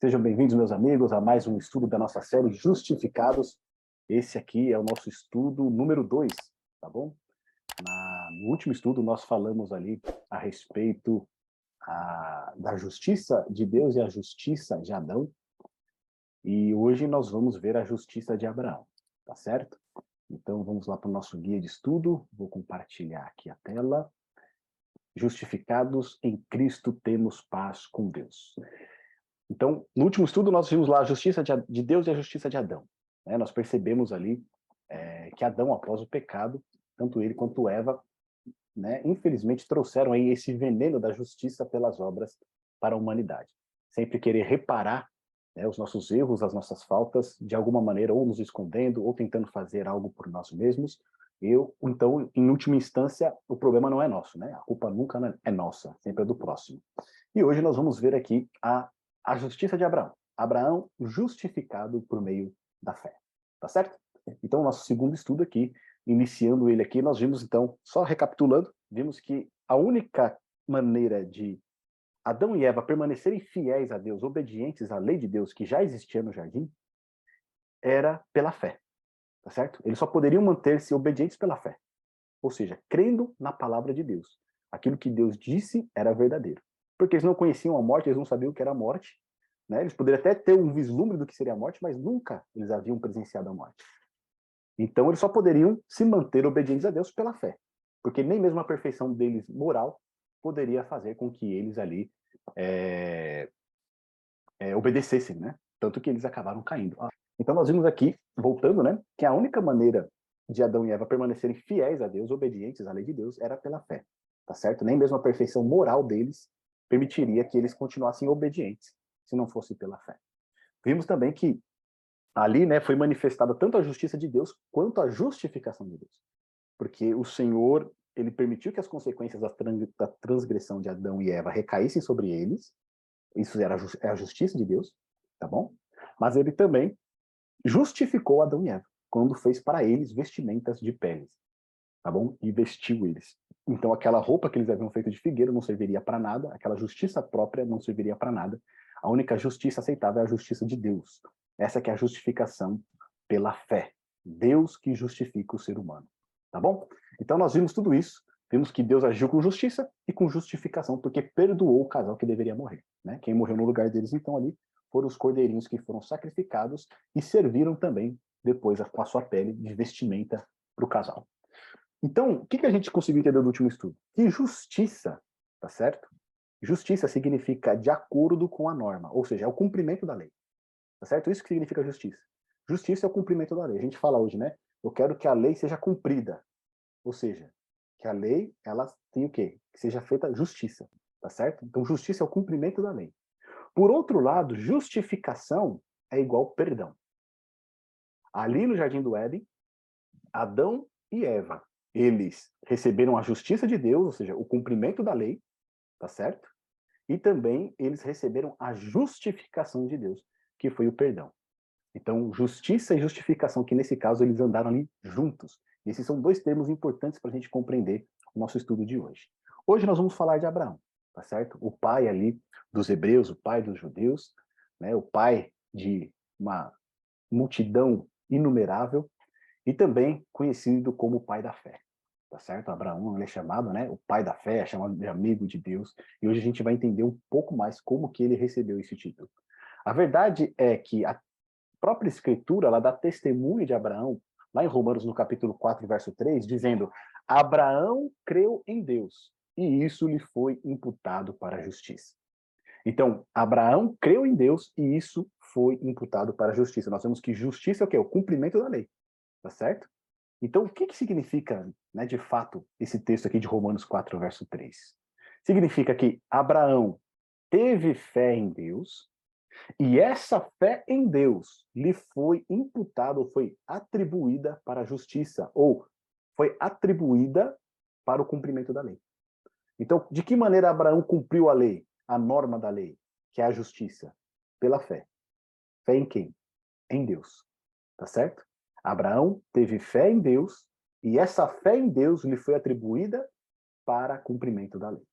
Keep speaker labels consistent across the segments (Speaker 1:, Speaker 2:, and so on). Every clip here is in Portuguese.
Speaker 1: Sejam bem-vindos, meus amigos, a mais um estudo da nossa série Justificados. Esse aqui é o nosso estudo número 2, tá bom? Na, no último estudo, nós falamos ali a respeito a, da justiça de Deus e a justiça de Adão. E hoje nós vamos ver a justiça de Abraão, tá certo? Então, vamos lá para o nosso guia de estudo. Vou compartilhar aqui a tela. Justificados em Cristo temos paz com Deus. Então, no último estudo, nós vimos lá a justiça de Deus e a justiça de Adão. Né? Nós percebemos ali é, que Adão, após o pecado, tanto ele quanto Eva, né, infelizmente trouxeram aí esse veneno da justiça pelas obras para a humanidade. Sempre querer reparar né, os nossos erros, as nossas faltas, de alguma maneira, ou nos escondendo, ou tentando fazer algo por nós mesmos. Eu, então, em última instância, o problema não é nosso, né? A culpa nunca é nossa, sempre é do próximo. E hoje nós vamos ver aqui a a justiça de Abraão. Abraão justificado por meio da fé. Tá certo? Então, nosso segundo estudo aqui, iniciando ele aqui, nós vimos então, só recapitulando, vimos que a única maneira de Adão e Eva permanecerem fiéis a Deus, obedientes à lei de Deus que já existia no jardim, era pela fé. Tá certo? Eles só poderiam manter-se obedientes pela fé. Ou seja, crendo na palavra de Deus. Aquilo que Deus disse era verdadeiro porque eles não conheciam a morte, eles não sabiam o que era a morte. Né? Eles poderiam até ter um vislumbre do que seria a morte, mas nunca eles haviam presenciado a morte. Então, eles só poderiam se manter obedientes a Deus pela fé, porque nem mesmo a perfeição deles moral poderia fazer com que eles ali é, é, obedecessem, né? Tanto que eles acabaram caindo. Então, nós vimos aqui, voltando, né, que a única maneira de Adão e Eva permanecerem fiéis a Deus, obedientes à lei de Deus, era pela fé, tá certo? Nem mesmo a perfeição moral deles permitiria que eles continuassem obedientes, se não fosse pela fé. Vimos também que ali né, foi manifestada tanto a justiça de Deus quanto a justificação de Deus. Porque o Senhor ele permitiu que as consequências da transgressão de Adão e Eva recaíssem sobre eles, isso era é a justiça de Deus, tá bom? Mas ele também justificou Adão e Eva, quando fez para eles vestimentas de peles, tá bom? E vestiu eles. Então aquela roupa que eles haviam feito de figueira não serviria para nada, aquela justiça própria não serviria para nada. A única justiça aceitável é a justiça de Deus. Essa que é a justificação pela fé. Deus que justifica o ser humano. Tá bom? Então nós vimos tudo isso, vimos que Deus agiu com justiça e com justificação, porque perdoou o casal que deveria morrer. Né? Quem morreu no lugar deles, então, ali, foram os cordeirinhos que foram sacrificados e serviram também, depois, com a sua pele, de vestimenta para o casal. Então, o que, que a gente conseguiu entender do último estudo? Que justiça, tá certo? Justiça significa de acordo com a norma, ou seja, é o cumprimento da lei. Tá certo? Isso que significa justiça. Justiça é o cumprimento da lei. A gente fala hoje, né? Eu quero que a lei seja cumprida. Ou seja, que a lei, ela tem o quê? Que seja feita justiça, tá certo? Então, justiça é o cumprimento da lei. Por outro lado, justificação é igual perdão. Ali no Jardim do Éden, Adão e Eva eles receberam a justiça de Deus, ou seja, o cumprimento da lei, tá certo? E também eles receberam a justificação de Deus, que foi o perdão. Então, justiça e justificação, que nesse caso eles andaram ali juntos. E esses são dois termos importantes para a gente compreender o nosso estudo de hoje. Hoje nós vamos falar de Abraão, tá certo? O pai ali dos hebreus, o pai dos judeus, né? o pai de uma multidão inumerável, e também conhecido como o pai da fé tá certo? Abraão ele é chamado, né, o pai da fé, é chamado de amigo de Deus, e hoje a gente vai entender um pouco mais como que ele recebeu esse título. A verdade é que a própria escritura, ela dá testemunho de Abraão, lá em Romanos no capítulo 4, verso 3, dizendo: "Abraão creu em Deus, e isso lhe foi imputado para a justiça". Então, Abraão creu em Deus e isso foi imputado para a justiça. Nós temos que justiça é o quê? O cumprimento da lei. Tá certo? Então, o que, que significa, né, de fato, esse texto aqui de Romanos 4, verso 3? Significa que Abraão teve fé em Deus, e essa fé em Deus lhe foi imputada, ou foi atribuída para a justiça, ou foi atribuída para o cumprimento da lei. Então, de que maneira Abraão cumpriu a lei, a norma da lei, que é a justiça? Pela fé. Fé em quem? Em Deus. Tá certo? Abraão teve fé em Deus e essa fé em Deus lhe foi atribuída para cumprimento da lei.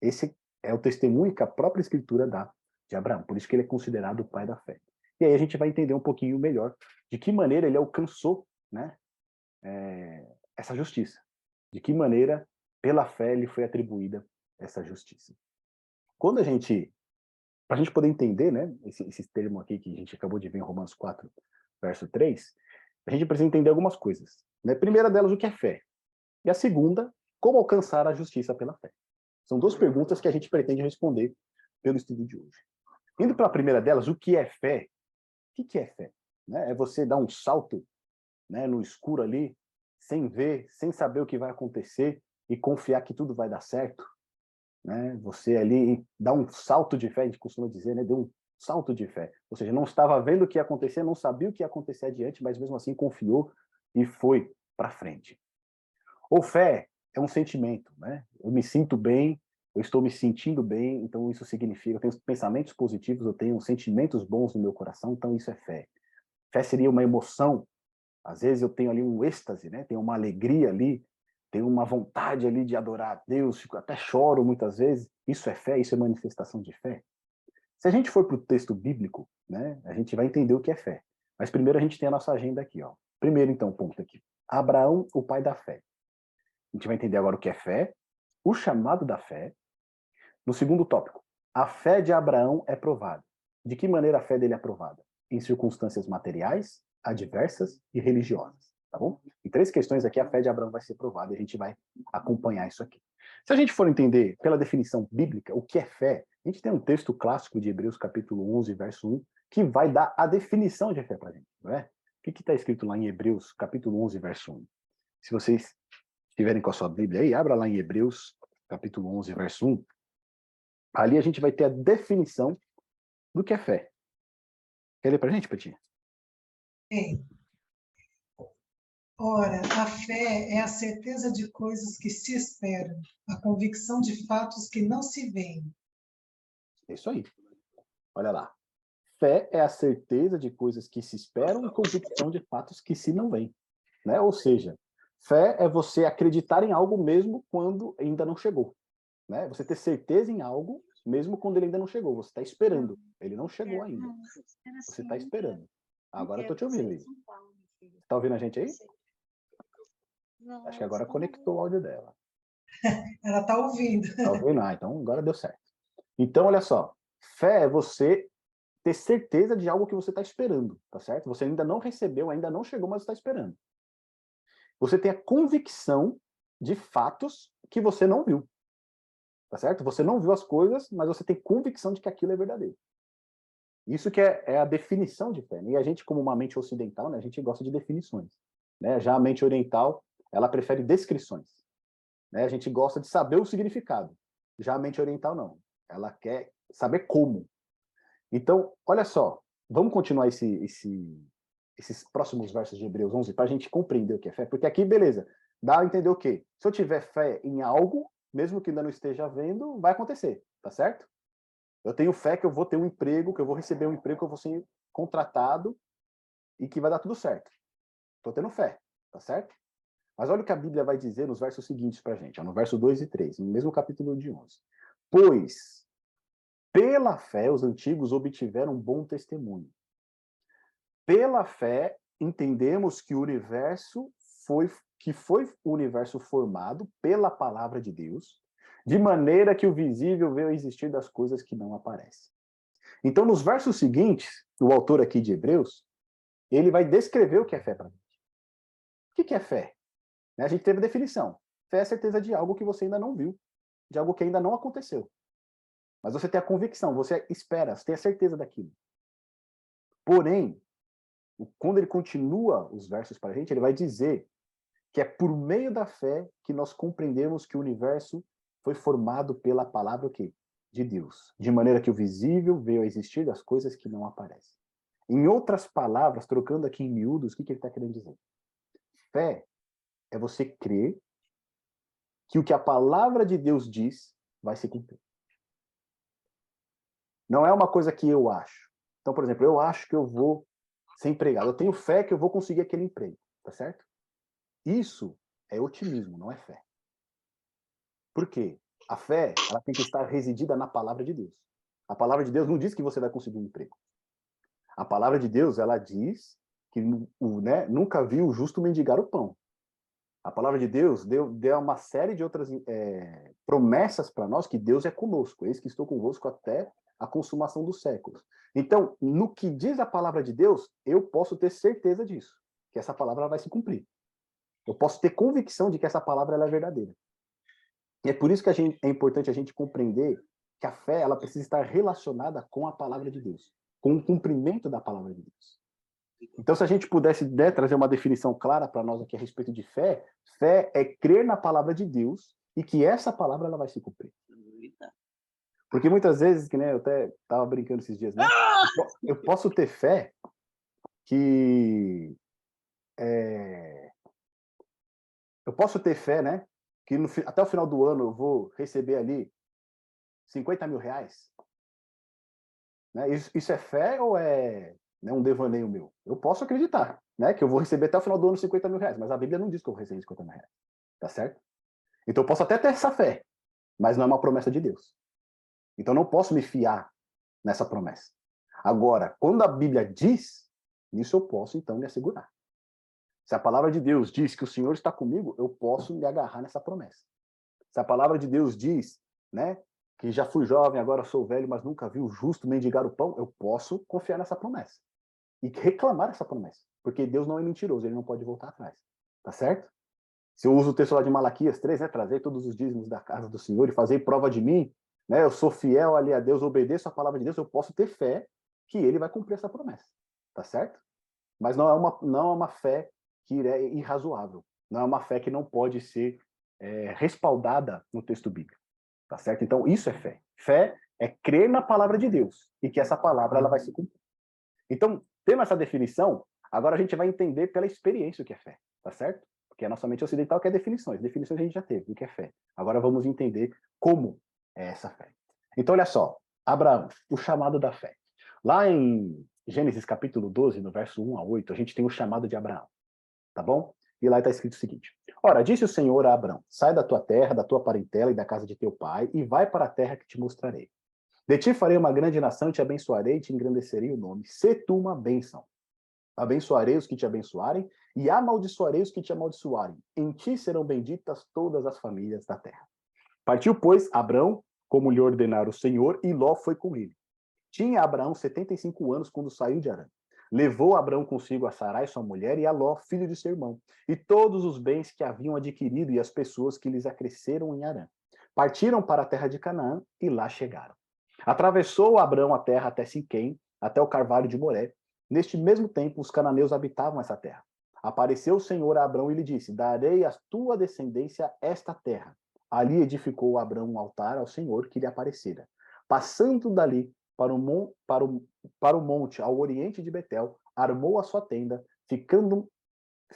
Speaker 1: Esse é o testemunho que a própria Escritura dá de Abraão. Por isso que ele é considerado o pai da fé. E aí a gente vai entender um pouquinho melhor de que maneira ele alcançou né, é, essa justiça. De que maneira, pela fé, lhe foi atribuída essa justiça. Quando a gente, para a gente poder entender né, esse, esse termo aqui que a gente acabou de ver em Romanos 4, verso 3, a gente precisa entender algumas coisas. Né? Primeira delas, o que é fé? E a segunda, como alcançar a justiça pela fé. São duas perguntas que a gente pretende responder pelo estudo de hoje. Indo para a primeira delas, o que é fé? O que é fé? Né? É você dar um salto né, no escuro ali, sem ver, sem saber o que vai acontecer e confiar que tudo vai dar certo. Né? Você ali dá um salto de fé, a gente costuma dizer, né? deu um salto de fé. Ou seja, não estava vendo o que ia acontecer, não sabia o que ia acontecer adiante, mas mesmo assim confiou e foi para frente. Ou fé é um sentimento, né? Eu me sinto bem, eu estou me sentindo bem, então isso significa, eu tenho pensamentos positivos, eu tenho sentimentos bons no meu coração, então isso é fé. Fé seria uma emoção, às vezes eu tenho ali um êxtase, né? Tenho uma alegria ali, tenho uma vontade ali de adorar a Deus, até choro muitas vezes. Isso é fé, isso é manifestação de fé. Se a gente for para o texto bíblico, né, a gente vai entender o que é fé. Mas primeiro a gente tem a nossa agenda aqui, ó. Primeiro, então, ponto aqui. Abraão, o pai da fé. A gente vai entender agora o que é fé, o chamado da fé. No segundo tópico, a fé de Abraão é provada. De que maneira a fé dele é provada? Em circunstâncias materiais, adversas e religiosas, tá bom? Em três questões aqui, a fé de Abraão vai ser provada e a gente vai acompanhar isso aqui. Se a gente for entender pela definição bíblica o que é fé, a gente tem um texto clássico de Hebreus, capítulo 11, verso 1, que vai dar a definição de fé para a gente, não é? O que está escrito lá em Hebreus, capítulo 11, verso 1? Se vocês estiverem com a sua Bíblia aí, abra lá em Hebreus, capítulo 11, verso 1. Ali a gente vai ter a definição do que é fé. Quer ler para a gente, Petinha?
Speaker 2: Sim. Ora, a fé é a certeza de coisas que se esperam, a convicção de fatos que não se veem.
Speaker 1: É isso aí. Olha lá. Fé é a certeza de coisas que se esperam e convicção de fatos que se não veem. Né? Ou seja, Fé é você acreditar em algo mesmo quando ainda não chegou. Né? Você ter certeza em algo mesmo quando ele ainda não chegou. Você está esperando. Ele não chegou ainda. Você está esperando. Agora eu estou te ouvindo. Está ouvindo a gente aí? Acho que agora conectou o áudio dela.
Speaker 2: Ela está ouvindo.
Speaker 1: Está ouvindo? Ah, então agora deu certo. Então, olha só. Fé é você ter certeza de algo que você está esperando, tá certo? Você ainda não recebeu, ainda não chegou, mas está esperando. Você tem a convicção de fatos que você não viu. Tá certo? Você não viu as coisas, mas você tem convicção de que aquilo é verdadeiro. Isso que é, é a definição de fé. Né? E a gente, como uma mente ocidental, né, a gente gosta de definições. Né? Já a mente oriental, ela prefere descrições. Né? A gente gosta de saber o significado. Já a mente oriental, não. Ela quer saber como. Então, olha só, vamos continuar esse, esse, esses próximos versos de Hebreus 11 para a gente compreender o que é fé. Porque aqui, beleza, dá a entender o quê? Se eu tiver fé em algo, mesmo que ainda não esteja vendo, vai acontecer, tá certo? Eu tenho fé que eu vou ter um emprego, que eu vou receber um emprego, que eu vou ser contratado e que vai dar tudo certo. Estou tendo fé, tá certo? Mas olha o que a Bíblia vai dizer nos versos seguintes para a gente, no verso 2 e 3, no mesmo capítulo de 11. Pois, pela fé, os antigos obtiveram um bom testemunho. Pela fé, entendemos que o universo foi que foi o universo formado pela palavra de Deus, de maneira que o visível veio a existir das coisas que não aparecem. Então, nos versos seguintes, o autor aqui de Hebreus, ele vai descrever o que é fé para a gente. O que é fé? A gente teve a definição. Fé é a certeza de algo que você ainda não viu, de algo que ainda não aconteceu. Mas você tem a convicção, você espera, você tem a certeza daquilo. Porém, quando ele continua os versos para a gente, ele vai dizer que é por meio da fé que nós compreendemos que o universo foi formado pela palavra o quê? de Deus, de maneira que o visível veio a existir das coisas que não aparecem. Em outras palavras, trocando aqui em miúdos, o que, que ele está querendo dizer? Fé é você crer que o que a palavra de Deus diz vai se cumprir. Não é uma coisa que eu acho. Então, por exemplo, eu acho que eu vou ser empregado. Eu tenho fé que eu vou conseguir aquele emprego, tá certo? Isso é otimismo, não é fé. Por quê? A fé, ela tem que estar residida na palavra de Deus. A palavra de Deus não diz que você vai conseguir um emprego. A palavra de Deus, ela diz que né, nunca viu o justo mendigar o pão. A palavra de Deus deu, deu uma série de outras é, promessas para nós que Deus é conosco. Eis que estou convosco até a consumação dos séculos. Então, no que diz a palavra de Deus, eu posso ter certeza disso, que essa palavra vai se cumprir. Eu posso ter convicção de que essa palavra é verdadeira. E é por isso que gente, é importante a gente compreender que a fé ela precisa estar relacionada com a palavra de Deus, com o cumprimento da palavra de Deus. Então, se a gente pudesse né, trazer uma definição clara para nós aqui a respeito de fé, fé é crer na palavra de Deus e que essa palavra ela vai se cumprir. Porque muitas vezes, que né, eu até estava brincando esses dias, né? Eu posso ter fé que é, eu posso ter fé, né? Que no, até o final do ano eu vou receber ali 50 mil reais. Né? Isso, isso é fé ou é né, um devaneio meu? Eu posso acreditar, né? Que eu vou receber até o final do ano 50 mil reais, mas a Bíblia não diz que eu vou receber 50 mil reais. Tá certo? Então eu posso até ter essa fé, mas não é uma promessa de Deus. Então não posso me fiar nessa promessa. Agora, quando a Bíblia diz, nisso eu posso então me assegurar. Se a palavra de Deus diz que o Senhor está comigo, eu posso me agarrar nessa promessa. Se a palavra de Deus diz, né, que já fui jovem, agora sou velho, mas nunca vi o justo mendigar o pão, eu posso confiar nessa promessa. E reclamar essa promessa. Porque Deus não é mentiroso, ele não pode voltar atrás. Tá certo? Se eu uso o texto lá de Malaquias 3, né, trazer todos os dízimos da casa do Senhor e fazer prova de mim, né, eu sou fiel ali a Deus, obedeço a palavra de Deus, eu posso ter fé que ele vai cumprir essa promessa, tá certo? Mas não é uma, não é uma fé que é irrazoável, não é uma fé que não pode ser é, respaldada no texto bíblico, tá certo? Então, isso é fé. Fé é crer na palavra de Deus e que essa palavra ela vai se cumprir. Então, tendo essa definição, agora a gente vai entender pela experiência o que é fé, tá certo? Porque a nossa mente ocidental quer definições, definições a gente já teve, o que é fé. Agora vamos entender como é essa fé. Então, olha só, Abraão, o chamado da fé. Lá em Gênesis capítulo 12, no verso 1 a 8, a gente tem o chamado de Abraão, tá bom? E lá está escrito o seguinte: Ora, disse o Senhor a Abraão: Sai da tua terra, da tua parentela e da casa de teu pai, e vai para a terra que te mostrarei. De ti farei uma grande nação, te abençoarei te engrandecerei o nome. Se tu uma bênção. Abençoarei os que te abençoarem, e amaldiçoarei os que te amaldiçoarem. Em ti serão benditas todas as famílias da terra. Partiu, pois, Abraão como lhe ordenara o Senhor, e Ló foi com ele. Tinha Abraão 75 anos quando saiu de Arã. Levou Abraão consigo a Sarai, sua mulher, e a Ló, filho de seu irmão, e todos os bens que haviam adquirido e as pessoas que lhes acresceram em Arã. Partiram para a terra de Canaã e lá chegaram. Atravessou Abraão a terra até Siquém, até o carvalho de Moré. Neste mesmo tempo, os cananeus habitavam essa terra. Apareceu o Senhor a Abraão e lhe disse: Darei à tua descendência esta terra. Ali edificou Abraão um altar ao Senhor que lhe aparecera. Passando dali para o, mon, para, o, para o monte ao oriente de Betel, armou a sua tenda, ficando,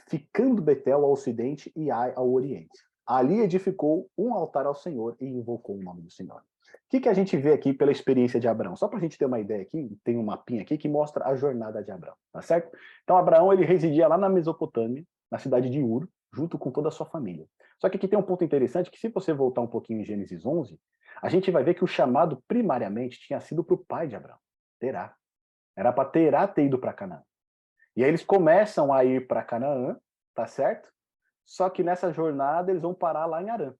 Speaker 1: ficando Betel ao ocidente e Ai ao oriente. Ali edificou um altar ao Senhor e invocou o nome do Senhor. O que, que a gente vê aqui pela experiência de Abraão? Só para a gente ter uma ideia aqui, tem um mapinha aqui que mostra a jornada de Abraão, tá certo? Então, Abraão ele residia lá na Mesopotâmia, na cidade de Ur, junto com toda a sua família. Só que aqui tem um ponto interessante, que se você voltar um pouquinho em Gênesis 11, a gente vai ver que o chamado primariamente tinha sido para o pai de Abraão, Terá. Era para Terá ter ido para Canaã. E aí eles começam a ir para Canaã, tá certo? Só que nessa jornada eles vão parar lá em Arã.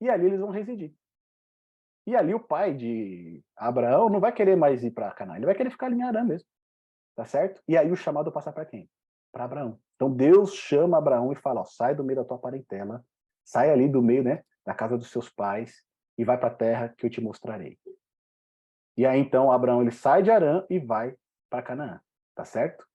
Speaker 1: E ali eles vão residir. E ali o pai de Abraão não vai querer mais ir para Canaã, ele vai querer ficar ali em Arã mesmo. Tá certo? E aí o chamado passa para quem? Para Abraão. Então Deus chama Abraão e fala: ó, sai do meio da tua parentela, sai ali do meio, né, da casa dos seus pais e vai para a terra que eu te mostrarei. E aí então Abraão ele sai de Arã e vai para Canaã, tá certo?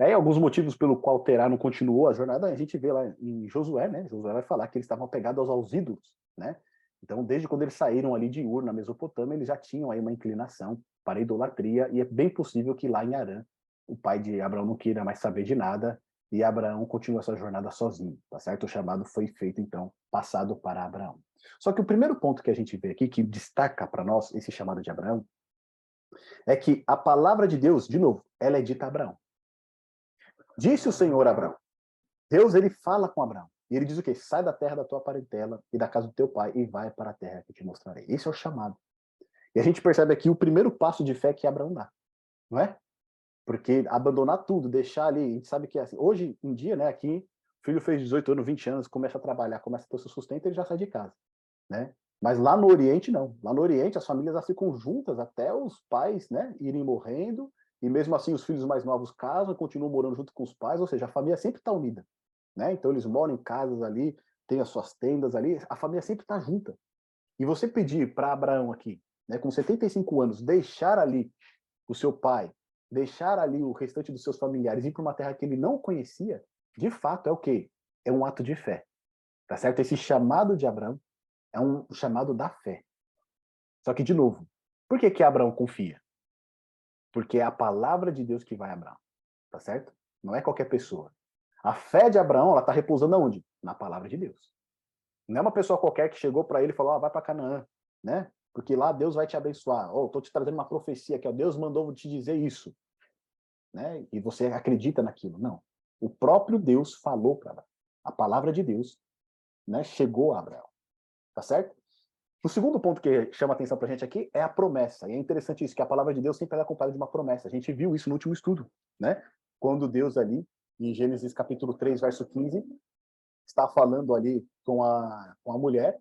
Speaker 1: Aí alguns motivos pelo qual Terá não continuou a jornada, a gente vê lá em Josué, né? Josué vai falar que eles estavam apegados aos ídolos, né? Então, desde quando eles saíram ali de Ur, na Mesopotâmia, eles já tinham aí uma inclinação para a idolatria, e é bem possível que lá em Arã, o pai de Abraão não queira mais saber de nada, e Abraão continua essa jornada sozinho, tá certo? O chamado foi feito, então, passado para Abraão. Só que o primeiro ponto que a gente vê aqui, que destaca para nós esse chamado de Abraão, é que a palavra de Deus, de novo, ela é dita a Abraão. Disse o Senhor a Abraão. Deus, ele fala com Abraão. E ele diz o quê? Sai da terra da tua parentela e da casa do teu pai e vai para a terra que te mostrarei. Esse é o chamado. E a gente percebe aqui o primeiro passo de fé que Abraão dá, não é? Porque abandonar tudo, deixar ali, a gente sabe que é assim, hoje em dia, né, aqui, o filho fez 18 anos, 20 anos, começa a trabalhar, começa a ter seu sustento, ele já sai de casa, né? Mas lá no Oriente, não. Lá no Oriente, as famílias elas ficam juntas até os pais né, irem morrendo, e mesmo assim os filhos mais novos casam continuam morando junto com os pais, ou seja, a família sempre está unida. Né? Então eles moram em casas ali, têm as suas tendas ali, a família sempre está junta. E você pedir para Abraão aqui, né, com 75 anos, deixar ali o seu pai, deixar ali o restante dos seus familiares, ir para uma terra que ele não conhecia, de fato é o quê? É um ato de fé. Tá certo? Esse chamado de Abraão é um chamado da fé. Só que, de novo, por que, que Abraão confia? Porque é a palavra de Deus que vai a Abraão. Tá certo? Não é qualquer pessoa. A fé de Abraão, ela está repousando aonde? Na palavra de Deus. Não é uma pessoa qualquer que chegou para ele e falou, ah, vai para Canaã, né? Porque lá Deus vai te abençoar. Oh, estou te trazendo uma profecia que Deus mandou te dizer isso. Né? E você acredita naquilo. Não. O próprio Deus falou para Abraão. A palavra de Deus né, chegou a Abraão. Tá certo? O segundo ponto que chama atenção para a gente aqui é a promessa. E é interessante isso, que a palavra de Deus sempre é acompanhada de uma promessa. A gente viu isso no último estudo, né? Quando Deus ali, em Gênesis capítulo 3, verso 15, está falando ali com a, com a mulher,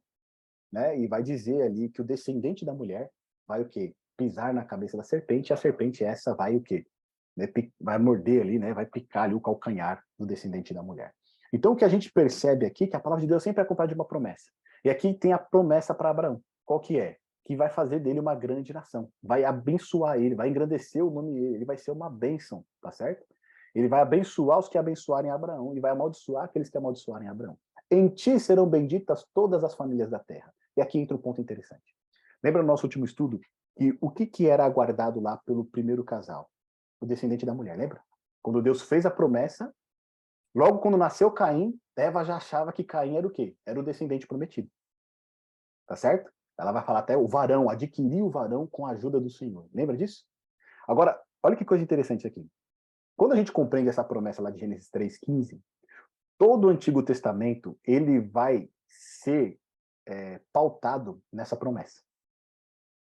Speaker 1: né? E vai dizer ali que o descendente da mulher vai o quê? Pisar na cabeça da serpente, e a serpente essa vai o quê? Né? Vai morder ali, né? Vai picar ali o calcanhar do descendente da mulher. Então o que a gente percebe aqui é que a palavra de Deus sempre é acompanhada de uma promessa. E aqui tem a promessa para Abraão. Qual que é? Que vai fazer dele uma grande nação. Vai abençoar ele, vai engrandecer o nome dele, ele vai ser uma bênção, tá certo? Ele vai abençoar os que abençoarem Abraão e vai amaldiçoar aqueles que amaldiçoarem Abraão. Em ti serão benditas todas as famílias da terra. E aqui entra um ponto interessante. Lembra no nosso último estudo que o que, que era aguardado lá pelo primeiro casal? O descendente da mulher, lembra? Quando Deus fez a promessa, logo quando nasceu Caim, Eva já achava que Caim era o quê? Era o descendente prometido. Tá certo? Ela vai falar até o varão, adquirir o varão com a ajuda do Senhor. Lembra disso? Agora, olha que coisa interessante aqui. Quando a gente compreende essa promessa lá de Gênesis 3,15, todo o Antigo Testamento ele vai ser é, pautado nessa promessa.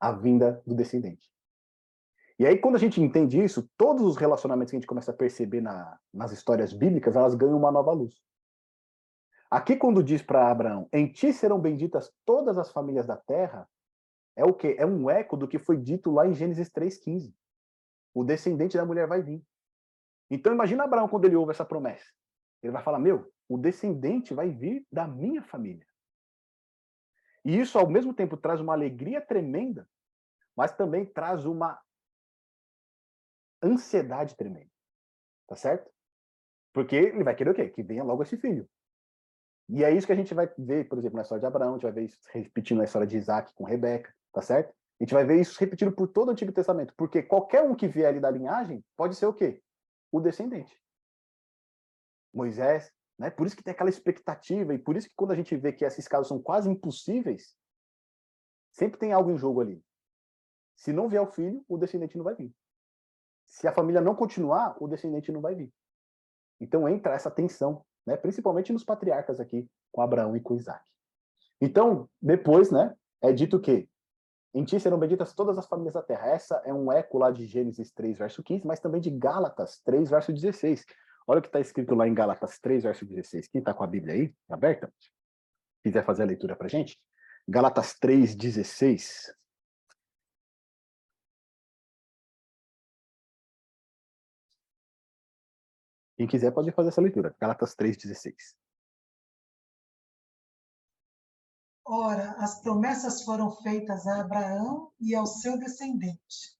Speaker 1: A vinda do descendente. E aí, quando a gente entende isso, todos os relacionamentos que a gente começa a perceber na, nas histórias bíblicas, elas ganham uma nova luz. Aqui, quando diz para Abraão, em ti serão benditas todas as famílias da terra, é o quê? É um eco do que foi dito lá em Gênesis 3,15. O descendente da mulher vai vir. Então, imagina Abraão quando ele ouve essa promessa. Ele vai falar, meu, o descendente vai vir da minha família. E isso, ao mesmo tempo, traz uma alegria tremenda, mas também traz uma ansiedade tremenda. Tá certo? Porque ele vai querer o quê? Que venha logo esse filho. E é isso que a gente vai ver, por exemplo, na história de Abraão, a gente vai ver isso repetindo na história de Isaac com Rebeca, tá certo? A gente vai ver isso repetido por todo o Antigo Testamento, porque qualquer um que vier ali da linhagem pode ser o quê? O descendente. Moisés, né? Por isso que tem aquela expectativa, e por isso que quando a gente vê que esses casos são quase impossíveis, sempre tem algo em jogo ali. Se não vier o filho, o descendente não vai vir. Se a família não continuar, o descendente não vai vir. Então entra essa tensão, né? principalmente nos patriarcas aqui, com Abraão e com Isaac. Então, depois, né, é dito que em ti serão benditas todas as famílias da terra. Essa é um eco lá de Gênesis 3, verso 15, mas também de Gálatas 3, verso 16. Olha o que está escrito lá em Gálatas 3, verso 16. Quem está com a Bíblia aí, aberta, quiser fazer a leitura para gente. Gálatas 3, 16. Quem quiser pode fazer essa leitura. Gálatas 3,16.
Speaker 2: Ora, as promessas foram feitas a Abraão e ao seu descendente.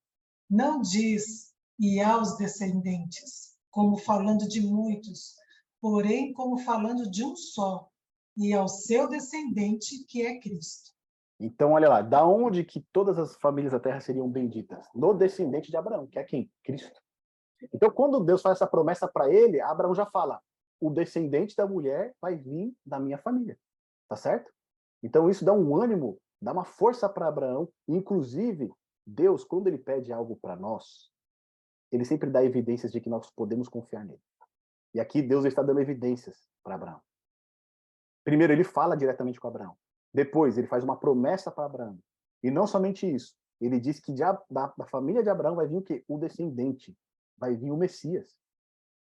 Speaker 2: Não diz e aos descendentes, como falando de muitos, porém como falando de um só, e ao seu descendente, que é Cristo.
Speaker 1: Então, olha lá, da onde que todas as famílias da terra seriam benditas? No descendente de Abraão, que é quem? Cristo. Então, quando Deus faz essa promessa para ele, Abraão já fala: o descendente da mulher vai vir da minha família. Tá certo? Então, isso dá um ânimo, dá uma força para Abraão. Inclusive, Deus, quando ele pede algo para nós, ele sempre dá evidências de que nós podemos confiar nele. E aqui Deus está dando evidências para Abraão. Primeiro, ele fala diretamente com Abraão. Depois, ele faz uma promessa para Abraão. E não somente isso, ele diz que da, da família de Abraão vai vir o quê? O descendente, vai vir o Messias.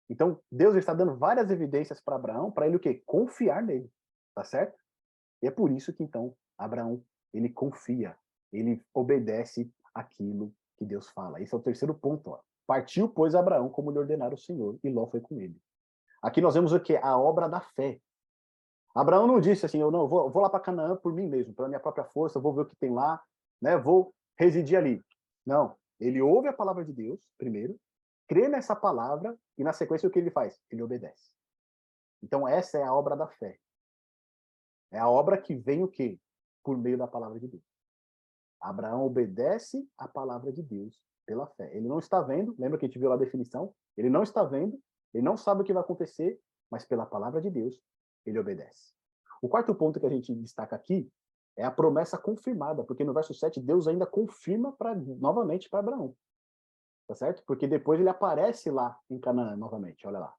Speaker 1: Então, Deus está dando várias evidências para Abraão, para ele o quê? Confiar nele, tá certo? E é por isso que, então, Abraão, ele confia, ele obedece aquilo que Deus fala. Esse é o terceiro ponto. Ó. Partiu, pois, Abraão, como lhe ordenara o Senhor, e Ló foi com ele. Aqui nós vemos o quê? A obra da fé. Abraão não disse assim, eu não, vou, vou lá para Canaã por mim mesmo, pela minha própria força, vou ver o que tem lá, né? vou residir ali. Não, ele ouve a palavra de Deus, primeiro, crê nessa palavra, e na sequência o que ele faz? Ele obedece. Então essa é a obra da fé. É a obra que vem o quê? Por meio da palavra de Deus. Abraão obedece a palavra de Deus pela fé. Ele não está vendo, lembra que a gente viu lá a definição? Ele não está vendo, ele não sabe o que vai acontecer, mas pela palavra de Deus, ele obedece. O quarto ponto que a gente destaca aqui é a promessa confirmada, porque no verso 7 Deus ainda confirma para novamente para Abraão. Tá certo? Porque depois ele aparece lá em Canaã novamente, olha lá.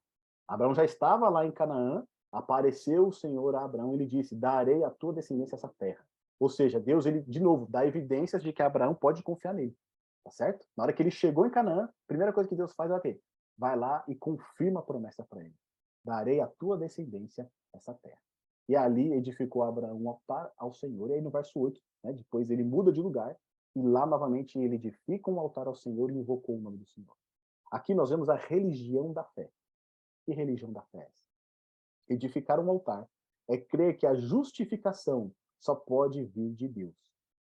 Speaker 1: Abraão já estava lá em Canaã, apareceu o Senhor a Abraão ele disse: "Darei a tua descendência essa terra". Ou seja, Deus, ele, de novo, dá evidências de que Abraão pode confiar nele. Tá certo? Na hora que ele chegou em Canaã, a primeira coisa que Deus faz é o quê? Vai lá e confirma a promessa para ele. Darei à tua descendência essa terra. E ali edificou Abraão um altar ao Senhor. E aí no verso 8, né, depois ele muda de lugar e lá novamente ele edifica um altar ao Senhor e invocou o nome do Senhor. Aqui nós vemos a religião da fé. Que religião da fé é essa? Edificar um altar é crer que a justificação só pode vir de Deus.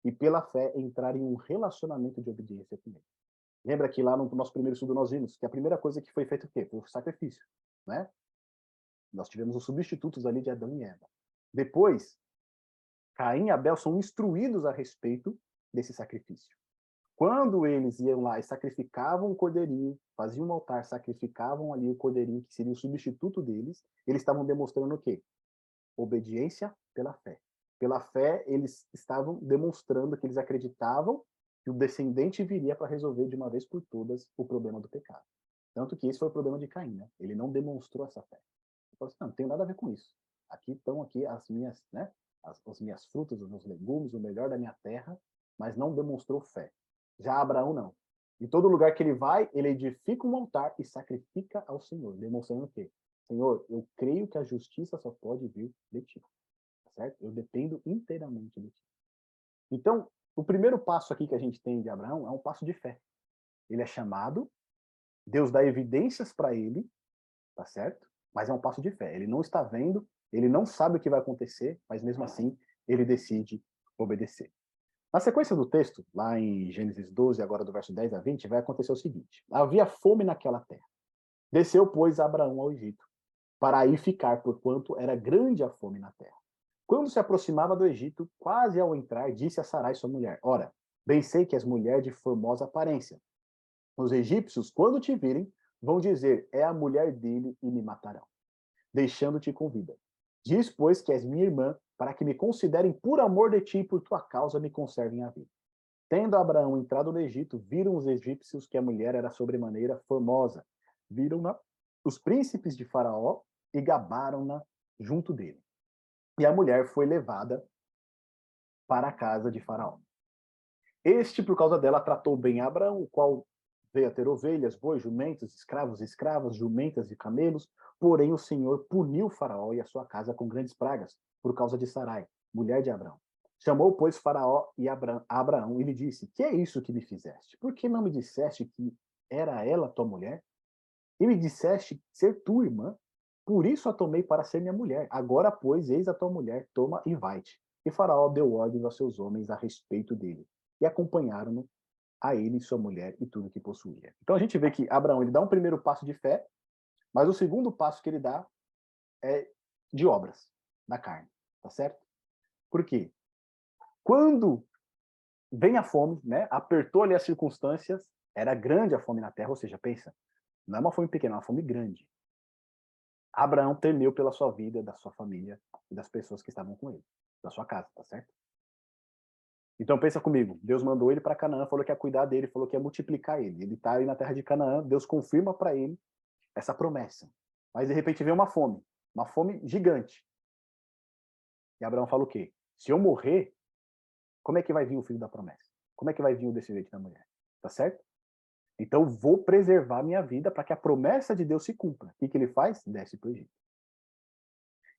Speaker 1: E pela fé entrar em um relacionamento de obediência com ele. Lembra que lá no nosso primeiro estudo nós vimos que a primeira coisa que foi feita o quê? Foi o sacrifício, né? Nós tivemos os substitutos ali de Adão e Eva. Depois, Caim e Abel são instruídos a respeito desse sacrifício. Quando eles iam lá e sacrificavam o cordeirinho, faziam um altar, sacrificavam ali o cordeirinho, que seria o substituto deles, eles estavam demonstrando o quê? Obediência pela fé. Pela fé, eles estavam demonstrando que eles acreditavam que o descendente viria para resolver de uma vez por todas o problema do pecado. Tanto que esse foi o problema de Caim, né? Ele não demonstrou essa fé. Ele falou assim, não, não tem nada a ver com isso. Aqui estão aqui as minhas, né? As, as minhas frutas, os meus legumes, o melhor da minha terra, mas não demonstrou fé. Já Abraão não. Em todo lugar que ele vai, ele edifica um altar e sacrifica ao Senhor, demonstrando o quê? Senhor, eu creio que a justiça só pode vir de ti certo? Eu dependo inteiramente de ti. Então, o primeiro passo aqui que a gente tem de Abraão é um passo de fé. Ele é chamado, Deus dá evidências para ele, tá certo? Mas é um passo de fé. Ele não está vendo, ele não sabe o que vai acontecer, mas mesmo assim ele decide obedecer. Na sequência do texto, lá em Gênesis 12, agora do verso 10 a 20, vai acontecer o seguinte: Havia fome naquela terra. Desceu, pois, Abraão ao Egito, para aí ficar, porquanto era grande a fome na terra. Quando se aproximava do Egito, quase ao entrar, disse a Sarai, sua mulher: Ora, bem sei que és mulher de formosa aparência. Os egípcios, quando te virem, vão dizer: É a mulher dele e me matarão, deixando-te com vida. Diz, pois, que és minha irmã, para que me considerem por amor de ti e por tua causa me conservem a vida. Tendo Abraão entrado no Egito, viram os egípcios que a mulher era sobremaneira formosa. Viram-na os príncipes de Faraó e gabaram-na junto dele. E a mulher foi levada para a casa de Faraó. Este, por causa dela, tratou bem Abraão, o qual veio a ter ovelhas, bois, jumentos, escravos e escravas, jumentas e camelos. Porém, o Senhor puniu Faraó e a sua casa com grandes pragas, por causa de Sarai, mulher de Abraão. Chamou, pois, Faraó e Abraão, Abraão e lhe disse: Que é isso que me fizeste? Por que não me disseste que era ela tua mulher? E me disseste ser tua irmã? Por isso a tomei para ser minha mulher. Agora, pois, eis a tua mulher, toma e vai-te. E Faraó deu ordens aos seus homens a respeito dele. E acompanharam-no a ele, sua mulher e tudo que possuía. Então a gente vê que Abraão ele dá um primeiro passo de fé, mas o segundo passo que ele dá é de obras, da carne, tá certo? Por quê? Quando vem a fome, né, apertou ali as circunstâncias, era grande a fome na terra, ou seja, pensa, não é uma fome pequena, é uma fome grande. Abraão temeu pela sua vida, da sua família e das pessoas que estavam com ele, da sua casa, tá certo? Então pensa comigo, Deus mandou ele para Canaã, falou que ia cuidar dele, falou que ia multiplicar ele. Ele está aí na terra de Canaã, Deus confirma para ele essa promessa. Mas de repente vem uma fome, uma fome gigante. E Abraão fala o quê? Se eu morrer, como é que vai vir o filho da promessa? como é que vai vir o descendente da mulher? Tá certo? Então, vou preservar minha vida para que a promessa de Deus se cumpra. O que, que ele faz? Desce para o Egito.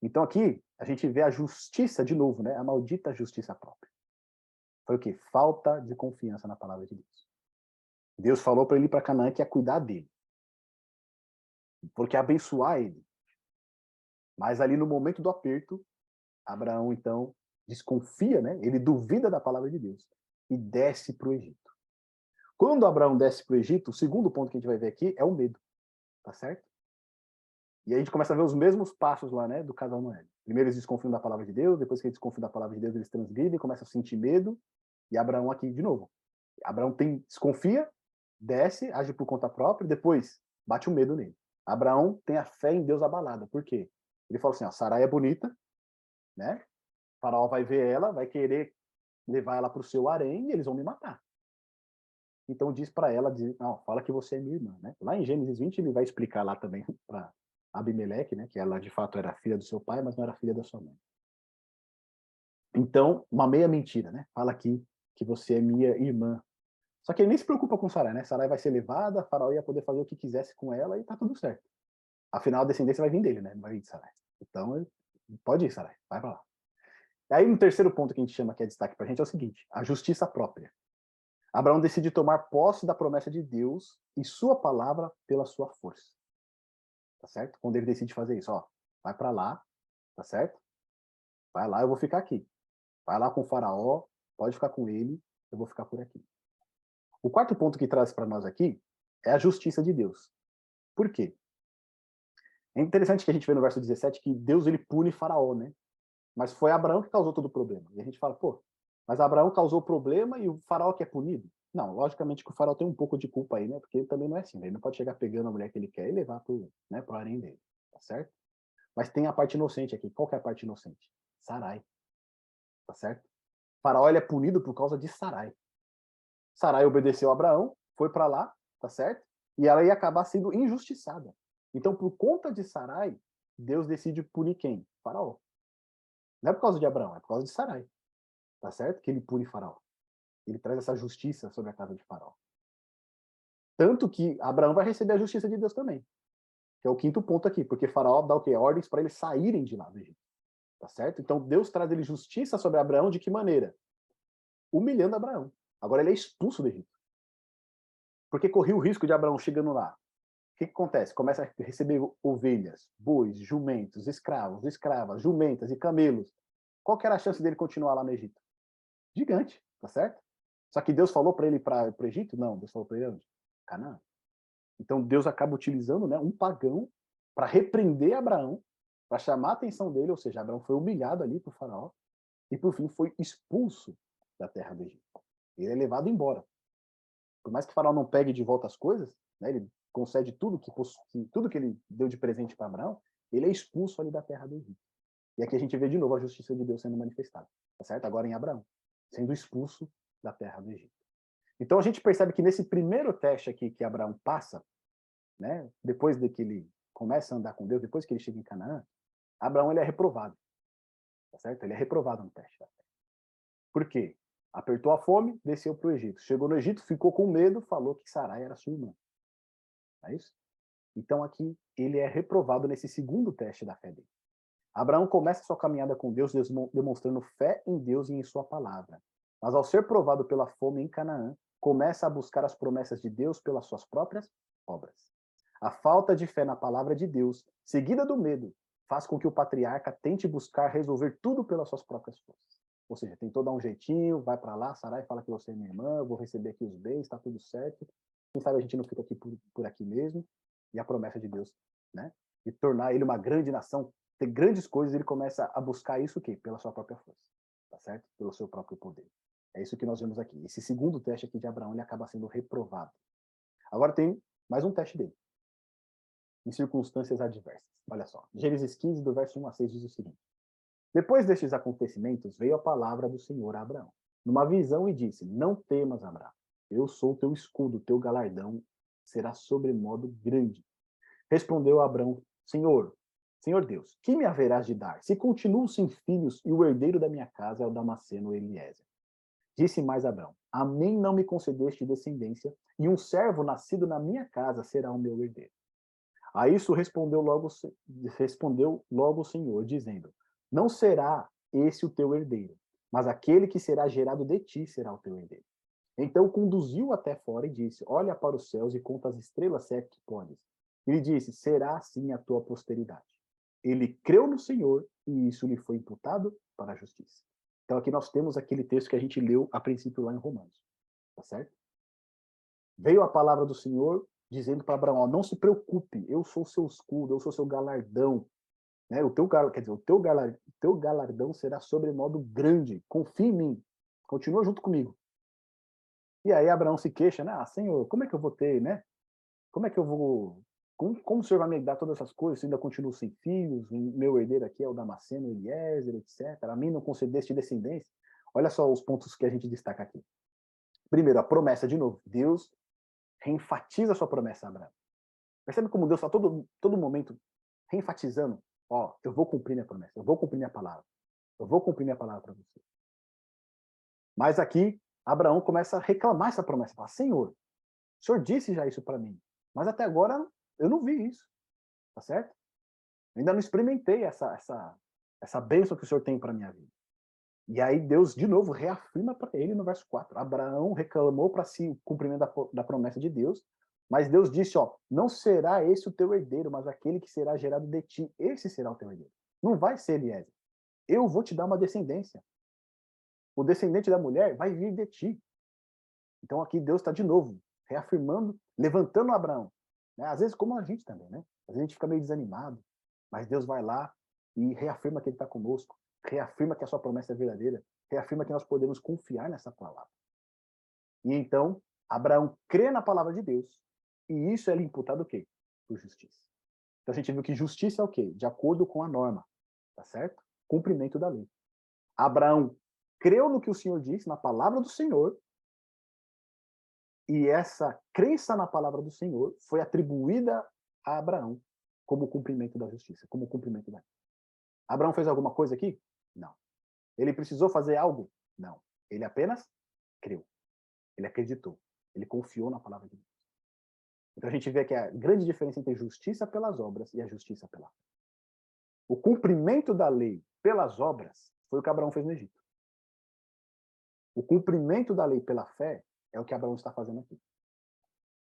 Speaker 1: Então, aqui, a gente vê a justiça de novo, né? A maldita justiça própria. Foi o quê? Falta de confiança na palavra de Deus. Deus falou para ele para Canaã que ia cuidar dele. Porque abençoar ele. Mas ali no momento do aperto, Abraão, então, desconfia, né? Ele duvida da palavra de Deus e desce para o Egito. Quando Abraão desce para o Egito, o segundo ponto que a gente vai ver aqui é o medo, tá certo? E a gente começa a ver os mesmos passos lá, né, do casal Noé. Primeiro eles desconfiam da palavra de Deus, depois que eles desconfiam da palavra de Deus, eles transgridem, começam a sentir medo, e Abraão aqui de novo. Abraão tem desconfia, desce, age por conta própria, depois bate o medo nele. Abraão tem a fé em Deus abalada. Por quê? Ele fala assim, ó, Sarai é bonita, né? O faraó vai ver ela, vai querer levar ela para o seu harém e eles vão me matar. Então diz para ela, diz, não, fala que você é minha irmã, né? Lá em Gênesis 20 ele vai explicar lá também para Abimeleque, né, que ela de fato era filha do seu pai, mas não era filha da sua mãe. Então, uma meia mentira, né? Fala aqui que você é minha irmã. Só que ele nem se preocupa com Sarai, né? Sarai vai ser levada, Faraó ia poder fazer o que quisesse com ela e tá tudo certo. Afinal, a descendência vai vir dele, né? Não vai vir de Sarai. Então, pode ir, Sarai, vai para lá. Aí, no terceiro ponto que a gente chama que é destaque para a gente é o seguinte: a justiça própria. Abraão decide tomar posse da promessa de Deus e sua palavra pela sua força. Tá certo? Quando ele decide fazer isso, ó, vai para lá, tá certo? Vai lá, eu vou ficar aqui. Vai lá com o faraó, pode ficar com ele, eu vou ficar por aqui. O quarto ponto que traz para nós aqui é a justiça de Deus. Por quê? É interessante que a gente vê no verso 17 que Deus ele pune faraó, né? Mas foi Abraão que causou todo o problema. E a gente fala, pô, mas Abraão causou problema e o faraó que é punido? Não, logicamente que o faraó tem um pouco de culpa aí, né? Porque ele também não é assim, ele não pode chegar pegando a mulher que ele quer e levar pro, né, pro harém dele, tá certo? Mas tem a parte inocente aqui. Qual que é a parte inocente? Sarai. Tá certo? O faraó ele é punido por causa de Sarai. Sarai obedeceu a Abraão, foi para lá, tá certo? E ela ia acabar sendo injustiçada. Então, por conta de Sarai, Deus decide punir quem? Faraó. Não é por causa de Abraão, é por causa de Sarai tá certo? Que ele pune Faraó. Ele traz essa justiça sobre a casa de Faraó. Tanto que Abraão vai receber a justiça de Deus também. Que é o quinto ponto aqui, porque Faraó dá o quê? Ordens para eles saírem de lá Egito. Tá certo? Então Deus traz ele justiça sobre Abraão de que maneira? Humilhando Abraão. Agora ele é expulso do Egito. Porque corria o risco de Abraão chegando lá. O que, que acontece? Começa a receber ovelhas, bois, jumentos, escravos, escravas, jumentas e camelos. Qual que era a chance dele continuar lá no Egito? Gigante, tá certo? Só que Deus falou para ele para o Egito? Não, Deus falou para ele onde? Canaã. Então Deus acaba utilizando né, um pagão para repreender Abraão, para chamar a atenção dele, ou seja, Abraão foi humilhado ali por Faraó e por fim foi expulso da terra do Egito. Ele é levado embora. Por mais que Faraó não pegue de volta as coisas, né, ele concede tudo que, que tudo que ele deu de presente para Abraão, ele é expulso ali da terra do Egito. E aqui a gente vê de novo a justiça de Deus sendo manifestada, tá certo? Agora em Abraão sendo expulso da terra do Egito. Então a gente percebe que nesse primeiro teste aqui que Abraão passa, né, depois de que ele começa a andar com Deus, depois que ele chega em Canaã, Abraão ele é reprovado. Tá certo? Ele é reprovado no teste. Por quê? Apertou a fome, desceu para o Egito. Chegou no Egito, ficou com medo, falou que Sarai era sua irmã. É isso? Então aqui ele é reprovado nesse segundo teste da fé dele. Abraão começa sua caminhada com Deus demonstrando fé em Deus e em sua palavra. Mas ao ser provado pela fome em Canaã, começa a buscar as promessas de Deus pelas suas próprias obras. A falta de fé na palavra de Deus, seguida do medo, faz com que o patriarca tente buscar resolver tudo pelas suas próprias forças. Ou seja, tentou dar um jeitinho, vai para lá, Sarai fala que você é minha irmã, eu vou receber aqui os bens, está tudo certo. Quem sabe a gente não fica aqui por, por aqui mesmo. E a promessa de Deus, né? E tornar ele uma grande nação ter grandes coisas, ele começa a buscar isso o quê? Pela sua própria força, tá certo? Pelo seu próprio poder. É isso que nós vemos aqui. Esse segundo teste aqui de Abraão, ele acaba sendo reprovado. Agora tem mais um teste dele. Em circunstâncias adversas. Olha só. Gênesis 15, do verso 1 a 6, diz o seguinte. Depois destes acontecimentos, veio a palavra do Senhor a Abraão, numa visão, e disse, não temas, Abraão. Eu sou teu escudo, teu galardão será sobremodo grande. Respondeu Abraão, Senhor, Senhor Deus, que me haverás de dar, se continuo sem filhos e o herdeiro da minha casa é o Damasceno Eliezer? Disse mais Abraão, a mim não me concedeste descendência, e um servo nascido na minha casa será o meu herdeiro. A isso respondeu logo, respondeu logo o Senhor, dizendo: Não será esse o teu herdeiro, mas aquele que será gerado de ti será o teu herdeiro. Então conduziu até fora e disse: Olha para os céus e conta as estrelas, se é que podes. Ele disse: Será assim a tua posteridade. Ele creu no Senhor e isso lhe foi imputado para a justiça. Então aqui nós temos aquele texto que a gente leu a princípio lá em Romanos. Tá certo? Veio a palavra do Senhor dizendo para Abraão: ó, não se preocupe, eu sou seu escudo, eu sou seu galardão. Né? O teu quer dizer, o teu, galardão, teu galardão será sobremodo grande. Confie em mim. Continua junto comigo. E aí Abraão se queixa, né? Ah, Senhor, como é que eu vou ter, né? Como é que eu vou como, como o senhor vai me dar todas essas coisas? Se ainda continuo sem filhos, meu herdeiro aqui é o Damasceno, Eliezer, etc. A mim não concedeste descendência. Olha só os pontos que a gente destaca aqui. Primeiro, a promessa de novo. Deus reenfatiza a sua promessa a Abraão. Percebe como Deus está todo, todo momento reenfatizando? Ó, eu vou cumprir minha promessa, eu vou cumprir minha palavra. Eu vou cumprir minha palavra para você. Mas aqui, Abraão começa a reclamar essa promessa. Fala, Senhor, o Senhor disse já isso para mim, mas até agora eu não vi isso. Tá certo? Ainda não experimentei essa, essa, essa bênção que o Senhor tem para minha vida. E aí Deus, de novo, reafirma para ele no verso 4. Abraão reclamou para si o cumprimento da, da promessa de Deus, mas Deus disse, ó, não será esse o teu herdeiro, mas aquele que será gerado de ti, esse será o teu herdeiro. Não vai ser Eliezer. Eu vou te dar uma descendência. O descendente da mulher vai vir de ti. Então aqui Deus está de novo reafirmando, levantando Abraão. Né? Às vezes, como a gente também, né? Às vezes a gente fica meio desanimado, mas Deus vai lá e reafirma que Ele está conosco reafirma que a sua promessa é verdadeira, reafirma que nós podemos confiar nessa palavra. E então, Abraão crê na palavra de Deus, e isso é imputado o quê? Por justiça. Então a gente viu que justiça é o quê? De acordo com a norma, tá certo? Cumprimento da lei. Abraão creu no que o Senhor disse, na palavra do Senhor, e essa crença na palavra do Senhor foi atribuída a Abraão como cumprimento da justiça, como cumprimento da lei. Abraão fez alguma coisa aqui? Não. Ele precisou fazer algo? Não. Ele apenas creu. Ele acreditou. Ele confiou na palavra de Deus. Então a gente vê que a grande diferença entre justiça pelas obras e a justiça pela fé. O cumprimento da lei pelas obras foi o que Abraão fez no Egito. O cumprimento da lei pela fé é o que Abraão está fazendo aqui.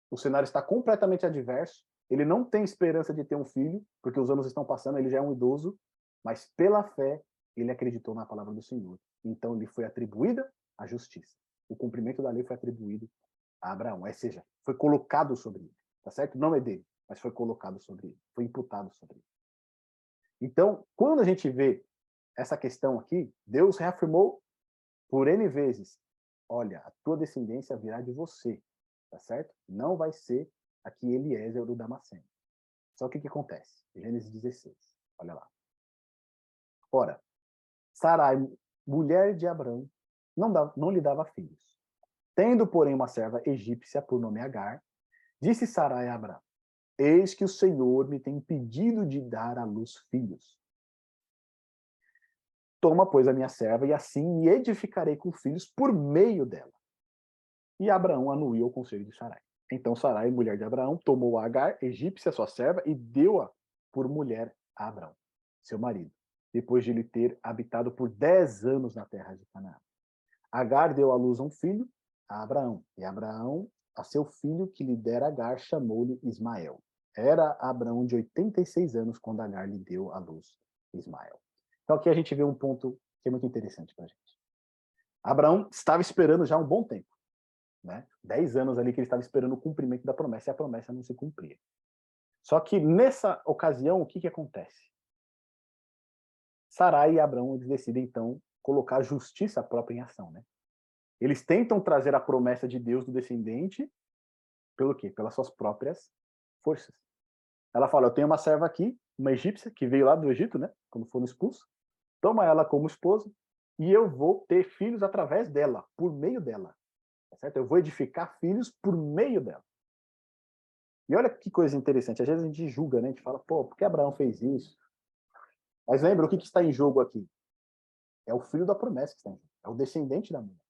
Speaker 1: O cenário está completamente adverso. Ele não tem esperança de ter um filho, porque os anos estão passando, ele já é um idoso, mas pela fé ele acreditou na palavra do Senhor. Então lhe foi atribuída a justiça. O cumprimento da lei foi atribuído a Abraão, ou seja, foi colocado sobre ele, tá certo? Não é dele, mas foi colocado sobre ele, foi imputado sobre ele. Então, quando a gente vê essa questão aqui, Deus reafirmou por N vezes, olha, a tua descendência virá de você, tá certo? Não vai ser aqui Eliezer do Damasceno. Só que o que acontece? Gênesis 16, olha lá. Ora, Sarai, mulher de Abraão, não, não lhe dava filhos. Tendo, porém, uma serva egípcia por nome Agar, disse Sarai a Abraão: Eis que o Senhor me tem impedido de dar à luz filhos. Toma, pois, a minha serva, e assim me edificarei com filhos por meio dela. E Abraão anuiu o conselho de Sarai. Então Sarai, mulher de Abraão, tomou Agar, egípcia, sua serva, e deu-a por mulher a Abraão, seu marido depois de ele ter habitado por dez anos na terra de Canaã. Agar deu à luz um filho, a Abraão, e Abraão, a seu filho que lhe dera Agar, chamou-lhe Ismael. Era Abraão de 86 anos quando Agar lhe deu à luz Ismael. Então aqui a gente vê um ponto que é muito interessante para a gente. Abraão estava esperando já um bom tempo. Né? Dez anos ali que ele estava esperando o cumprimento da promessa e a promessa não se cumpria. Só que nessa ocasião, o que, que acontece? Sarai e Abraão decidem então colocar a justiça própria em ação, né? Eles tentam trazer a promessa de Deus do descendente pelo quê? Pelas suas próprias forças. Ela fala: "Eu tenho uma serva aqui, uma egípcia que veio lá do Egito, né? Quando foram expulsos. Toma ela como esposa e eu vou ter filhos através dela, por meio dela. Tá certo? Eu vou edificar filhos por meio dela. E olha que coisa interessante. Às vezes a gente julga, né? A gente fala, pô, por que Abraão fez isso? Mas lembra, o que, que está em jogo aqui? É o filho da promessa que está em jogo. É o descendente da mulher.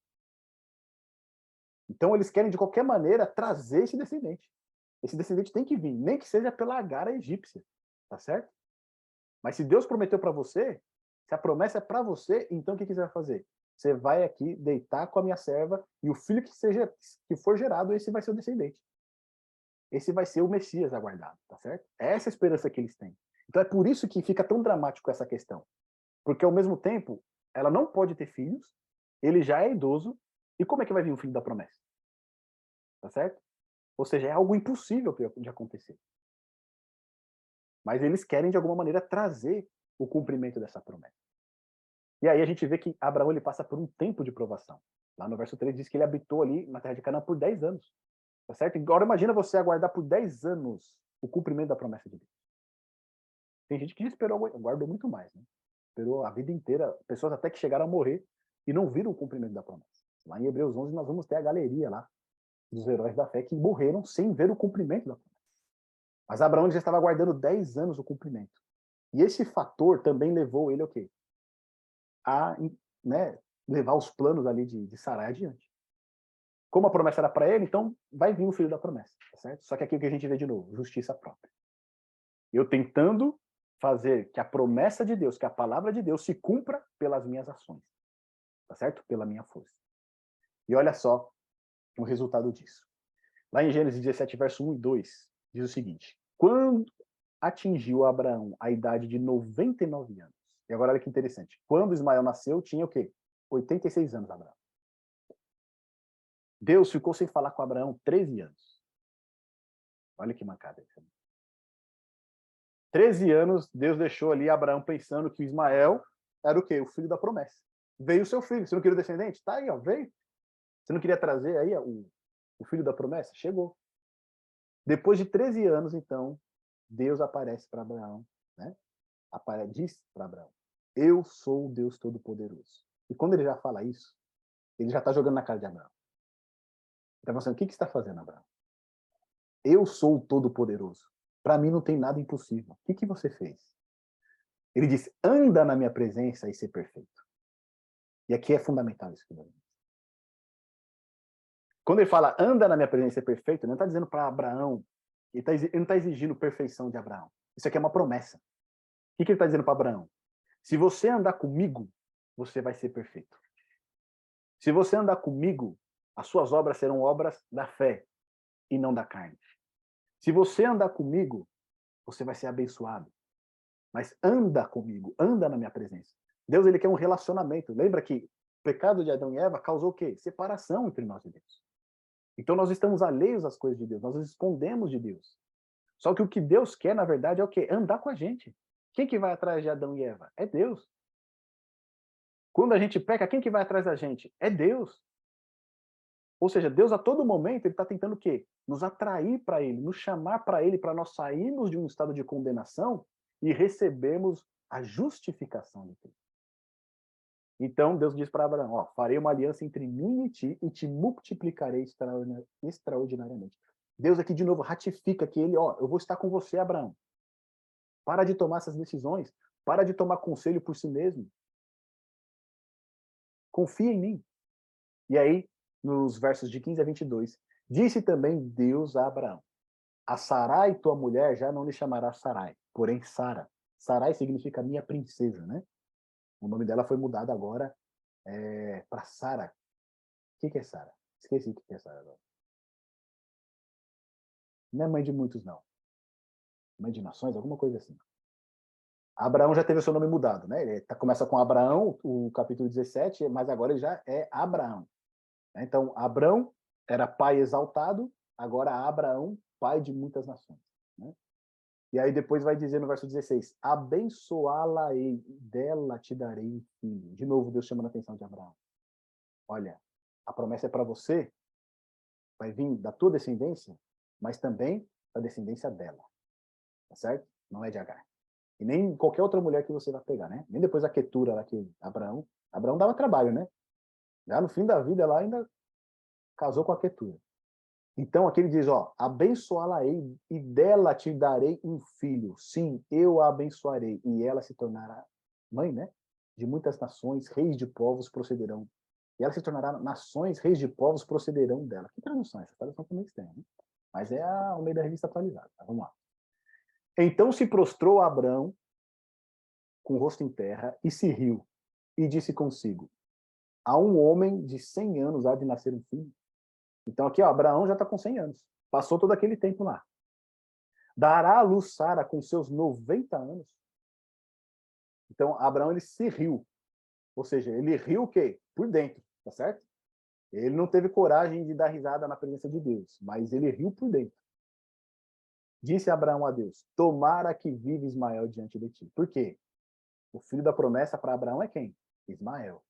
Speaker 1: Então eles querem de qualquer maneira trazer esse descendente. Esse descendente tem que vir, nem que seja pela agara egípcia, tá certo? Mas se Deus prometeu para você, se a promessa é para você, então o que, que você vai fazer? Você vai aqui deitar com a minha serva e o filho que seja que for gerado, esse vai ser o descendente. Esse vai ser o Messias aguardado, tá certo? É essa a esperança que eles têm. Então é por isso que fica tão dramático essa questão. Porque ao mesmo tempo, ela não pode ter filhos, ele já é idoso, e como é que vai vir o filho da promessa? Tá certo? Ou seja, é algo impossível de acontecer. Mas eles querem, de alguma maneira, trazer o cumprimento dessa promessa. E aí a gente vê que Abraão ele passa por um tempo de provação. Lá no verso 3 diz que ele habitou ali na terra de Canaã por 10 anos. Tá certo? Agora imagina você aguardar por 10 anos o cumprimento da promessa de Deus. Tem gente que esperou, aguardou muito mais, né? Esperou a vida inteira, pessoas até que chegaram a morrer e não viram o cumprimento da promessa. Lá em Hebreus 11 nós vamos ter a galeria lá dos heróis da fé que morreram sem ver o cumprimento da promessa. Mas Abraão já estava aguardando 10 anos o cumprimento. E esse fator também levou ele o quê? A né, levar os planos ali de, de Sarai adiante. Como a promessa era para ele, então vai vir o filho da promessa, tá certo? Só que aqui o que a gente vê de novo, justiça própria. Eu tentando fazer que a promessa de Deus, que a palavra de Deus se cumpra pelas minhas ações, tá certo? Pela minha força. E olha só o resultado disso. Lá em Gênesis 17, verso 1 e 2, diz o seguinte: Quando atingiu Abraão a idade de 99 anos. E agora olha que interessante. Quando Ismael nasceu, tinha o quê? 86 anos, Abraão. Deus ficou sem falar com Abraão 13 anos. Olha que mancada. 13 anos, Deus deixou ali Abraão pensando que Ismael era o quê? O filho da promessa. Veio o seu filho. Você não queria o descendente? Tá aí, ó, veio. Você não queria trazer aí o, o filho da promessa? Chegou. Depois de 13 anos, então, Deus aparece para Abraão, né? Aparece, diz para Abraão: Eu sou o Deus Todo-Poderoso. E quando ele já fala isso, ele já está jogando na cara de Abraão. Está pensando: O que, que está fazendo, Abraão? Eu sou o Todo-Poderoso. Para mim não tem nada impossível. O que, que você fez? Ele diz: Anda na minha presença e ser perfeito. E aqui é fundamental isso que eu Quando ele fala anda na minha presença ser perfeito, ele não está dizendo para Abraão ele, tá, ele não está exigindo perfeição de Abraão. Isso aqui é uma promessa. O que, que ele está dizendo para Abraão? Se você andar comigo, você vai ser perfeito. Se você andar comigo, as suas obras serão obras da fé e não da carne. Se você andar comigo, você vai ser abençoado. Mas anda comigo, anda na minha presença. Deus ele quer um relacionamento. Lembra que o pecado de Adão e Eva causou o quê? Separação entre nós e Deus. Então nós estamos alheios às coisas de Deus, nós nos escondemos de Deus. Só que o que Deus quer, na verdade, é o quê? Andar com a gente. Quem que vai atrás de Adão e Eva? É Deus. Quando a gente peca, quem que vai atrás da gente? É Deus. Ou seja, Deus a todo momento ele está tentando o quê? Nos atrair para Ele, nos chamar para Ele, para nós sairmos de um estado de condenação e recebermos a justificação de Cristo. Então Deus diz para Abraão: ó, farei uma aliança entre mim e ti e te multiplicarei extraordinariamente. Deus aqui de novo ratifica que ele, ó, eu vou estar com você, Abraão. Para de tomar essas decisões, para de tomar conselho por si mesmo. Confia em mim. E aí, nos versos de 15 a 22, disse também Deus a Abraão: A Sarai, tua mulher, já não lhe chamará Sarai, porém Sara. Sarai significa minha princesa, né? O nome dela foi mudado agora é, para Sara. O que, que é Sara? Esqueci o que é Sara agora. Não é mãe de muitos, não. Mãe de nações, alguma coisa assim. Abraão já teve o seu nome mudado, né? Ele tá, começa com Abraão, o capítulo 17, mas agora ele já é Abraão. Né? Então, Abraão era pai exaltado, agora Abraão, pai de muitas nações. E aí depois vai dizer no verso 16: Abençoá-la-ei, dela te darei um filho. De novo, Deus chamando a atenção de Abraão. Olha, a promessa é para você, vai vir da tua descendência, mas também da descendência dela. Tá certo? Não é de Agar. E nem qualquer outra mulher que você vai pegar, né? Nem depois a Quetura lá que Abraão. Abraão dava trabalho, né? Já no fim da vida ela ainda casou com a Quetura. Então aqui ele diz, ó, abençoá-la-ei e dela te darei um filho. Sim, eu a abençoarei e ela se tornará mãe, né? De muitas nações, reis de povos procederão e ela se tornará nações, reis de povos procederão dela. Que tradução é essa? Tradução também estranha, né? Mas é o meio da revista atualizada. Tá? Vamos lá. Então se prostrou Abraão com o rosto em terra e se riu e disse consigo: A um homem de 100 anos há de nascer um filho. Então aqui, ó, Abraão já está com 100 anos. Passou todo aquele tempo lá. Dará a luz Sara com seus 90 anos. Então Abraão ele se riu. Ou seja, ele riu o quê? Por dentro, tá certo? Ele não teve coragem de dar risada na presença de Deus, mas ele riu por dentro. Disse Abraão a Deus: Tomara que vive Ismael diante de ti. Por quê? O filho da promessa para Abraão é quem? Ismael.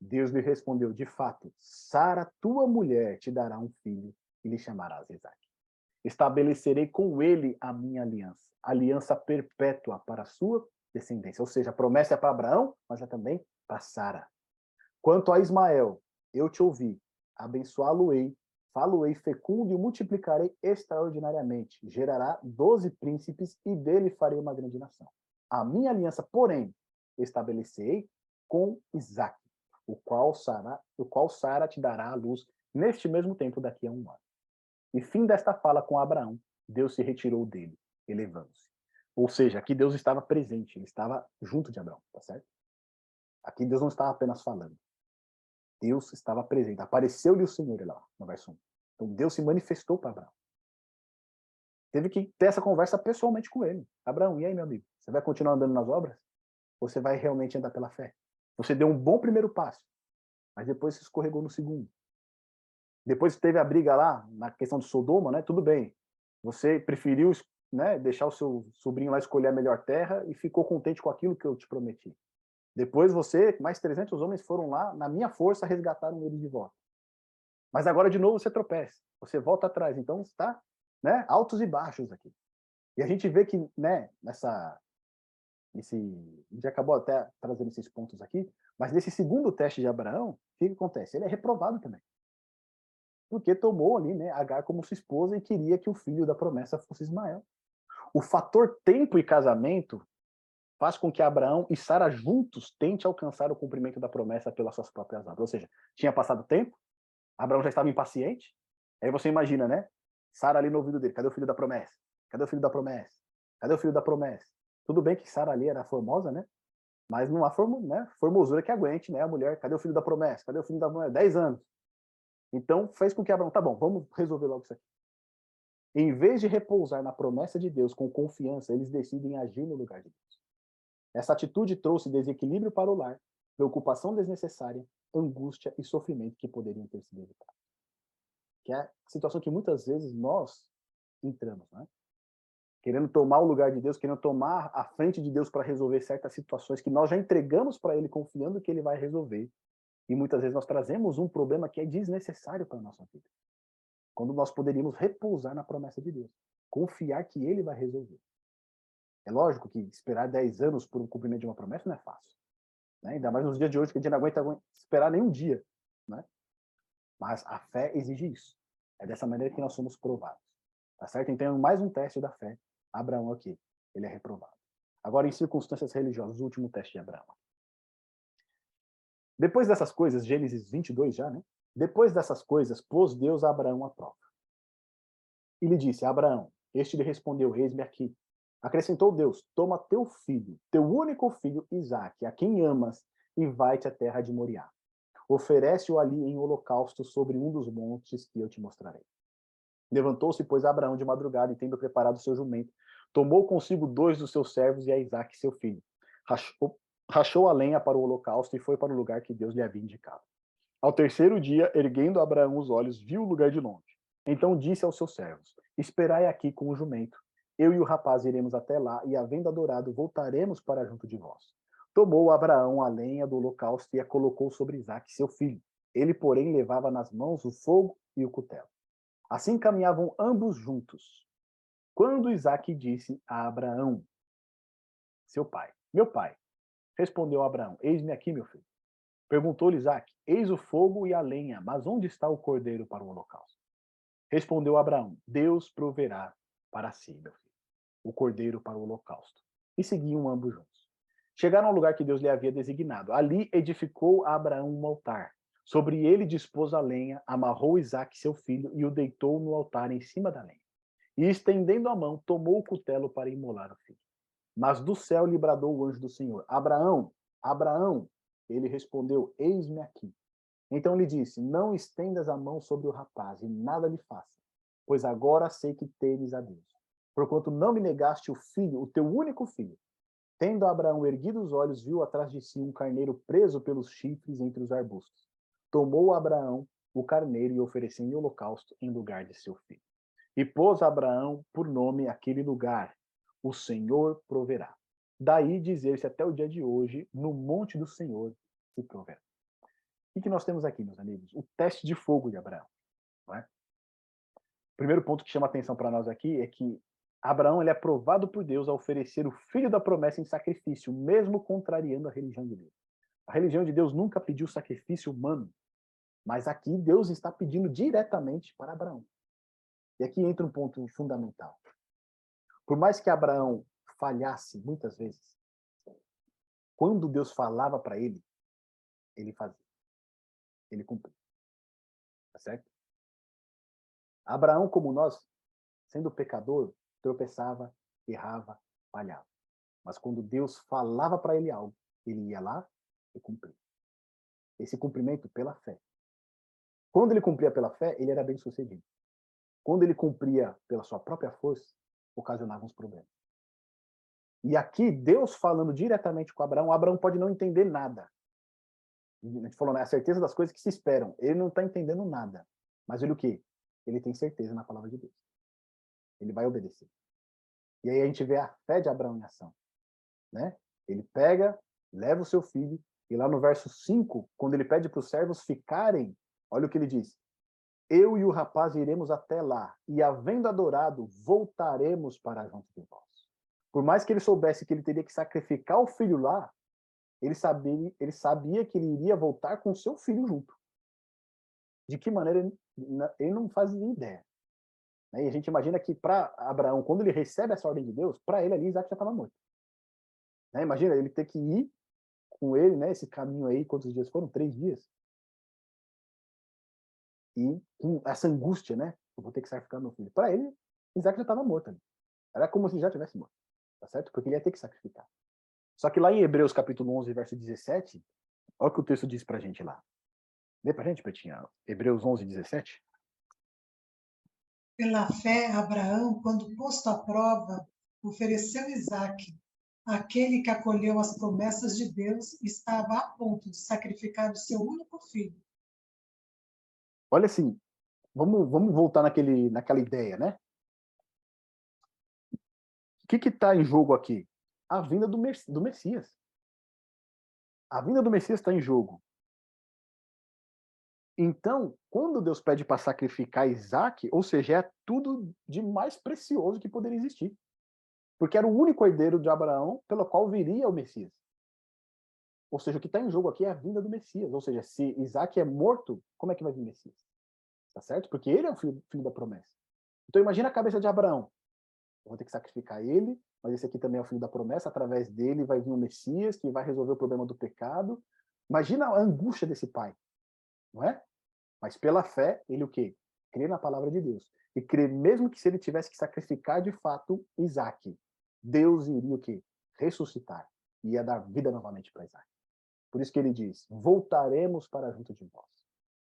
Speaker 1: Deus lhe respondeu: De fato, Sara, tua mulher, te dará um filho e lhe chamarás Isaac. Estabelecerei com ele a minha aliança, aliança perpétua para a sua descendência. Ou seja, a promessa é para Abraão, mas é também para Sara. Quanto a Ismael, eu te ouvi, abençoá-lo-ei, falo-ei fecundo e multiplicarei extraordinariamente. Gerará doze príncipes e dele farei uma grande nação. A minha aliança, porém, estabelecerei com Isaac, o qual Sara, o qual Sara te dará a luz neste mesmo tempo daqui a um ano. E fim desta fala com Abraão, Deus se retirou dele, elevando-se. Ou seja, aqui Deus estava presente, ele estava junto de Abraão, tá certo? Aqui Deus não estava apenas falando. Deus estava presente. Apareceu-lhe o Senhor lá, no verso 1. Então Deus se manifestou para Abraão. Teve que ter essa conversa pessoalmente com ele. Abraão, e aí, meu amigo? Você vai continuar andando nas obras? Ou você vai realmente andar pela fé? Você deu um bom primeiro passo, mas depois se escorregou no segundo. Depois teve a briga lá, na questão de Sodoma, né? Tudo bem. Você preferiu né, deixar o seu sobrinho lá escolher a melhor terra e ficou contente com aquilo que eu te prometi. Depois você, mais 300 homens foram lá, na minha força, resgataram ele de volta. Mas agora, de novo, você tropeça. Você volta atrás. Então, está né, altos e baixos aqui. E a gente vê que, né, nessa... Esse, a gente acabou até trazendo esses pontos aqui, mas nesse segundo teste de Abraão, o que, que acontece? Ele é reprovado também. Porque tomou ali, né, Agar como sua esposa e queria que o filho da promessa fosse Ismael. O fator tempo e casamento faz com que Abraão e Sara juntos tente alcançar o cumprimento da promessa pelas suas próprias obras. Ou seja, tinha passado tempo, Abraão já estava impaciente. Aí você imagina, né? Sara ali no ouvido dele, cadê o filho da promessa? Cadê o filho da promessa? Cadê o filho da promessa? Tudo bem que Sara ali era formosa, né? Mas não há formo, né? formosura que aguente, né? A mulher, cadê o filho da promessa? Cadê o filho da promessa? Dez anos. Então, fez com que Abraão, tá bom, vamos resolver logo isso aqui. Em vez de repousar na promessa de Deus com confiança, eles decidem agir no lugar de Deus. Essa atitude trouxe desequilíbrio para o lar, preocupação desnecessária, angústia e sofrimento que poderiam ter sido evitados. Que é a situação que muitas vezes nós entramos, né? Querendo tomar o lugar de Deus, querendo tomar a frente de Deus para resolver certas situações que nós já entregamos para Ele, confiando que Ele vai resolver. E muitas vezes nós trazemos um problema que é desnecessário para a nossa vida. Quando nós poderíamos repousar na promessa de Deus, confiar que Ele vai resolver. É lógico que esperar 10 anos por um cumprimento de uma promessa não é fácil. Né? Ainda mais nos dias de hoje, que a gente não aguenta esperar nenhum dia. Né? Mas a fé exige isso. É dessa maneira que nós somos provados. Tá certo? Então, mais um teste da fé. Abraão aqui, ele é reprovado. Agora, em circunstâncias religiosas, o último teste de Abraão. Depois dessas coisas, Gênesis 22 já, né? Depois dessas coisas, pôs Deus a Abraão à prova. E lhe disse, Abraão, este lhe respondeu, eis-me aqui. Acrescentou Deus: Toma teu filho, teu único filho, Isaque, a quem amas, e vai-te à terra de Moriá. Oferece-o ali em holocausto sobre um dos montes que eu te mostrarei. Levantou-se, pois, Abraão de madrugada, e tendo preparado seu jumento, tomou consigo dois dos seus servos e a Isaque, seu filho. Rachou, rachou a lenha para o holocausto e foi para o lugar que Deus lhe havia indicado. Ao terceiro dia, erguendo Abraão os olhos, viu o lugar de longe. Então disse aos seus servos: Esperai aqui com o jumento, eu e o rapaz iremos até lá, e havendo adorado, voltaremos para junto de vós. Tomou Abraão a lenha do holocausto e a colocou sobre Isaac, seu filho. Ele, porém, levava nas mãos o fogo e o cutelo. Assim caminhavam ambos juntos. Quando Isaac disse a Abraão, seu pai, meu pai, respondeu Abraão, eis-me aqui, meu filho. Perguntou-lhe Isaac, eis o fogo e a lenha, mas onde está o cordeiro para o holocausto? Respondeu Abraão, Deus proverá para si, meu filho o cordeiro para o holocausto. E seguiam ambos juntos. Chegaram ao lugar que Deus lhe havia designado. Ali edificou Abraão um altar Sobre ele dispôs a lenha, amarrou Isaac, seu filho, e o deitou no altar em cima da lenha. E, estendendo a mão, tomou o cutelo para imolar o filho. Mas do céu lhe bradou o anjo do Senhor: Abraão, Abraão. Ele respondeu: Eis-me aqui. Então lhe disse: Não estendas a mão sobre o rapaz, e nada lhe faça, pois agora sei que temes a Deus. Porquanto não me negaste o filho, o teu único filho. Tendo Abraão erguido os olhos, viu atrás de si um carneiro preso pelos chifres entre os arbustos. Tomou Abraão o carneiro e ofereceu em holocausto em lugar de seu filho. E pôs Abraão por nome aquele lugar, o Senhor proverá. Daí dizer-se até o dia de hoje, no monte do Senhor se proverá. O que nós temos aqui, meus amigos? O teste de fogo de Abraão. É? O primeiro ponto que chama atenção para nós aqui é que Abraão ele é provado por Deus a oferecer o filho da promessa em sacrifício, mesmo contrariando a religião de Deus. A religião de Deus nunca pediu sacrifício humano, mas aqui Deus está pedindo diretamente para Abraão. E aqui entra um ponto fundamental. Por mais que Abraão falhasse muitas vezes, quando Deus falava para ele, ele fazia. Ele cumpria. Tá certo? Abraão, como nós, sendo pecador, tropeçava, errava, falhava. Mas quando Deus falava para ele algo, ele ia lá e cumpria. Esse cumprimento pela fé. Quando ele cumpria pela fé, ele era bem sucedido. Quando ele cumpria pela sua própria força, ocasionava uns problemas. E aqui, Deus falando diretamente com Abraão, Abraão pode não entender nada. A gente falou, né? A certeza das coisas que se esperam. Ele não está entendendo nada. Mas ele o quê? Ele tem certeza na palavra de Deus. Ele vai obedecer. E aí a gente vê a fé de Abraão em ação. Né? Ele pega, leva o seu filho, e lá no verso 5, quando ele pede para os servos ficarem, olha o que ele diz eu e o rapaz iremos até lá, e havendo adorado, voltaremos para junto de vós. Por mais que ele soubesse que ele teria que sacrificar o filho lá, ele sabia, ele sabia que ele iria voltar com seu filho junto. De que maneira ele, ele não fazia ideia. Né? E a gente imagina que para Abraão, quando ele recebe essa ordem de Deus, para ele ali Isaac já estava morto. Né? Imagina ele ter que ir com ele, né, esse caminho aí, quantos dias foram? Três dias e com essa angústia, né? Eu vou ter que sacrificar meu filho. Para ele, Isaac já estava morto. Era como se já tivesse morto, tá certo? Porque ele ia ter que sacrificar. Só que lá em Hebreus capítulo 11, verso 17, olha o que o texto diz pra gente lá. Lê pra gente, Petinha. Hebreus 11, 17.
Speaker 2: Pela fé, Abraão, quando posto à prova, ofereceu Isaac. Aquele que acolheu as promessas de Deus estava a ponto de sacrificar o seu único filho
Speaker 1: olha assim, vamos, vamos voltar naquele, naquela ideia, né? O que está em jogo aqui? A vinda do, do Messias. A vinda do Messias está em jogo. Então, quando Deus pede para sacrificar Isaac, ou seja, é tudo de mais precioso que poderia existir. Porque era o único herdeiro de Abraão pelo qual viria o Messias. Ou seja, o que está em jogo aqui é a vinda do Messias. Ou seja, se Isaac é morto, como é que vai vir Messias? Tá certo? Porque ele é o filho, filho da promessa. Então imagina a cabeça de Abraão. Eu vou ter que sacrificar ele, mas esse aqui também é o filho da promessa. Através dele vai vir o Messias que vai resolver o problema do pecado. Imagina a angústia desse pai, não é? Mas pela fé, ele o quê? Crê na palavra de Deus. E crê mesmo que se ele tivesse que sacrificar de fato Isaac, Deus iria o quê? Ressuscitar. Ia dar vida novamente para Isaac. Por isso que ele diz: voltaremos para junto de vós.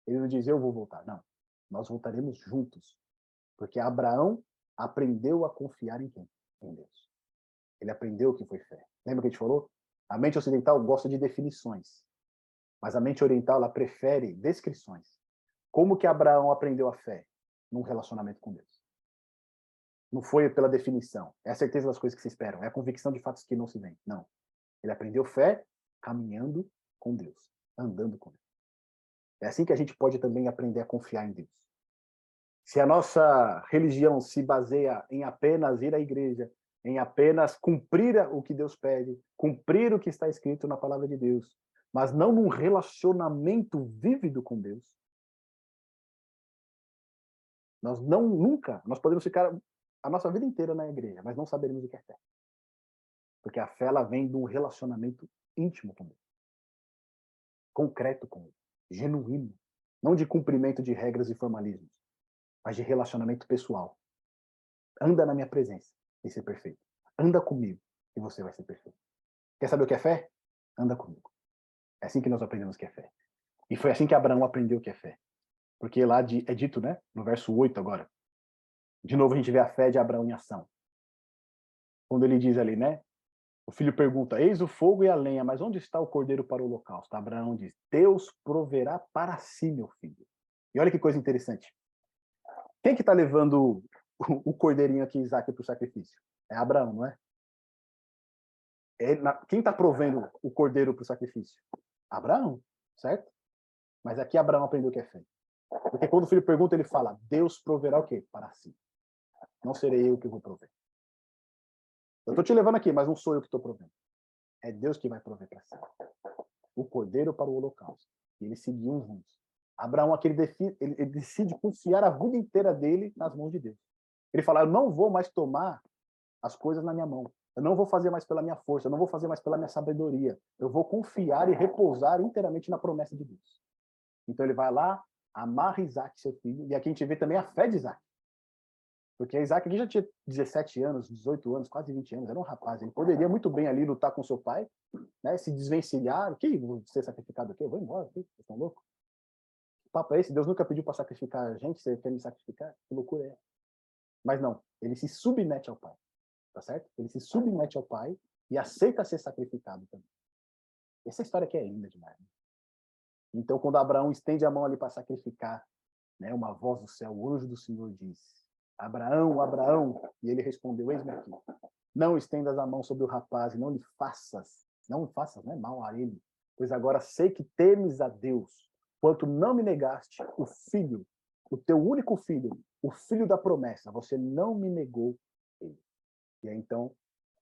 Speaker 1: Ele não diz, eu vou voltar. Não. Nós voltaremos juntos. Porque Abraão aprendeu a confiar em quem? Em Deus. Ele aprendeu o que foi fé. Lembra que a gente falou? A mente ocidental gosta de definições. Mas a mente oriental, ela prefere descrições. Como que Abraão aprendeu a fé? Num relacionamento com Deus. Não foi pela definição. É a certeza das coisas que se esperam. É a convicção de fatos que não se veem. Não. Ele aprendeu fé caminhando com Deus, andando com Deus. É assim que a gente pode também aprender a confiar em Deus. Se a nossa religião se baseia em apenas ir à igreja, em apenas cumprir o que Deus pede, cumprir o que está escrito na palavra de Deus, mas não num relacionamento vívido com Deus, nós não nunca, nós podemos ficar a nossa vida inteira na igreja, mas não saberemos o que é fé. Porque a fé ela vem de um relacionamento íntimo com Deus. Concreto com Ele. genuíno, não de cumprimento de regras e formalismos, mas de relacionamento pessoal. Anda na minha presença e ser perfeito. Anda comigo e você vai ser perfeito. Quer saber o que é fé? Anda comigo. É assim que nós aprendemos o que é fé. E foi assim que Abraão aprendeu o que é fé. Porque lá é dito, né, no verso 8 agora. De novo a gente vê a fé de Abraão em ação. Quando ele diz ali, né, o filho pergunta: Eis o fogo e a lenha, mas onde está o cordeiro para o holocausto? Abraão diz: Deus proverá para si, meu filho. E olha que coisa interessante. Quem que está levando o, cordeirinho aqui, Isaac, para o sacrifício? É Abraão, não é? é na, quem está provendo o cordeiro para o sacrifício? Abraão, certo? Mas aqui Abraão aprendeu o que é fé. Porque quando o filho pergunta, ele fala: Deus proverá o quê? Para si. Não serei eu que vou prover. Eu estou te levando aqui, mas não sou eu que estou provendo. É Deus que vai prover para si. O cordeiro para o holocausto. E eles seguiam juntos. Abraão aqui, ele decide, confiar a vida inteira dele nas mãos de Deus. Ele fala: Eu não vou mais tomar as coisas na minha mão. Eu não vou fazer mais pela minha força. Eu não vou fazer mais pela minha sabedoria. Eu vou confiar e repousar inteiramente na promessa de Deus. Então ele vai lá, amarra Isaac, seu filho. E aqui a gente vê também a fé de Isaac. Porque Isaac aqui já tinha 17 anos, 18 anos, quase 20 anos, era um rapaz. Ele poderia muito bem ali lutar com seu pai, né, se desvencilhar. Que vou ser sacrificado aqui? Eu vou embora, vocês estão loucos? Que papo é esse? Deus nunca pediu para sacrificar a gente, você quer me sacrificar? Que loucura é? Mas não, ele se submete ao pai, tá certo? Ele se submete ao pai e aceita ser sacrificado também. Essa história aqui é linda demais. Né? Então, quando Abraão estende a mão ali para sacrificar, né, uma voz do céu, o anjo do Senhor diz: Abraão, Abraão. E ele respondeu: Eis-me aqui. Não estendas a mão sobre o rapaz e não lhe faças, não faças né, mal a ele, pois agora sei que temes a Deus, quanto não me negaste o filho, o teu único filho, o filho da promessa, você não me negou ele. E aí então,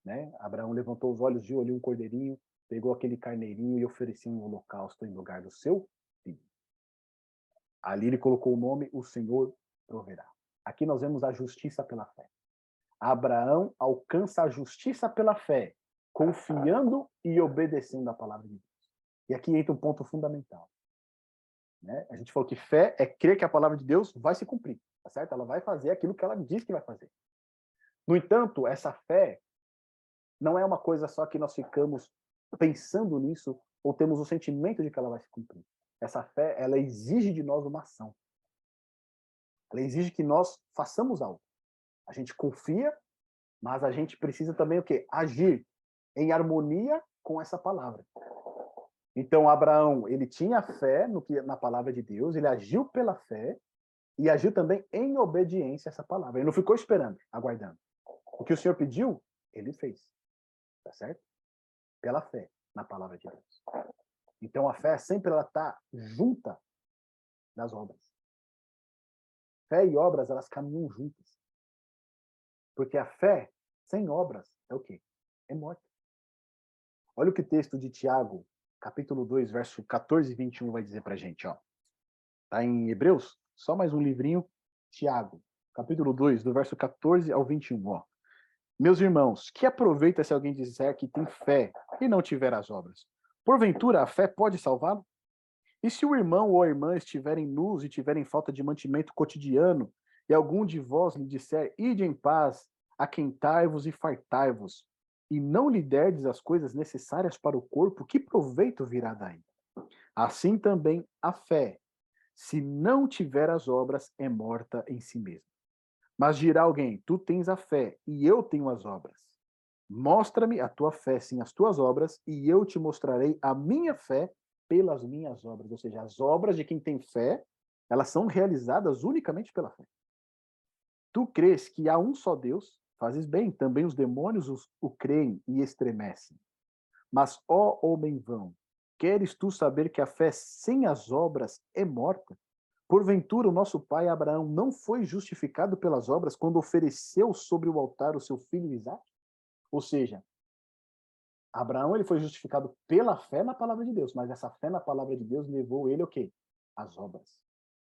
Speaker 1: né, Abraão levantou os olhos, viu ali um cordeirinho, pegou aquele carneirinho e ofereceu um holocausto em lugar do seu filho. Ali ele colocou o nome, o Senhor proverá. Aqui nós vemos a justiça pela fé. Abraão alcança a justiça pela fé, confiando e obedecendo a palavra de Deus. E aqui entra um ponto fundamental. Né? A gente falou que fé é crer que a palavra de Deus vai se cumprir, tá certo? Ela vai fazer aquilo que ela diz que vai fazer. No entanto, essa fé não é uma coisa só que nós ficamos pensando nisso ou temos o sentimento de que ela vai se cumprir. Essa fé, ela exige de nós uma ação. Ela exige que nós façamos algo. A gente confia, mas a gente precisa também o quê? Agir em harmonia com essa palavra. Então Abraão, ele tinha fé no que na palavra de Deus, ele agiu pela fé e agiu também em obediência a essa palavra. Ele não ficou esperando, aguardando. O que o Senhor pediu, ele fez. Tá certo? Pela fé na palavra de Deus. Então a fé sempre ela tá junta das obras. Fé e obras, elas caminham juntas. Porque a fé sem obras é o quê? É morta. Olha o que o texto de Tiago, capítulo 2, verso 14 e 21 vai dizer pra gente, ó. Tá em Hebreus? Só mais um livrinho. Tiago, capítulo 2, do verso 14 ao 21, ó. Meus irmãos, que aproveita se alguém disser que tem fé e não tiver as obras? Porventura a fé pode salvá-lo? E se o irmão ou a irmã estiverem nus e tiverem falta de mantimento cotidiano, e algum de vós lhe disser, ide em paz, aquentai-vos e fartai-vos, e não lhe derdes as coisas necessárias para o corpo, que proveito virá daí? Assim também a fé, se não tiver as obras, é morta em si mesma. Mas dirá alguém, tu tens a fé, e eu tenho as obras. Mostra-me a tua fé sem as tuas obras, e eu te mostrarei a minha fé pelas minhas obras, ou seja, as obras de quem tem fé, elas são realizadas unicamente pela fé. Tu crês que há um só Deus, fazes bem, também os demônios os, o creem e estremecem. Mas, ó homem vão, queres tu saber que a fé sem as obras é morta? Porventura, o nosso pai Abraão não foi justificado pelas obras quando ofereceu sobre o altar o seu filho Isaac? Ou seja, Abraão ele foi justificado pela fé na palavra de Deus, mas essa fé na palavra de Deus levou ele o quê? As obras.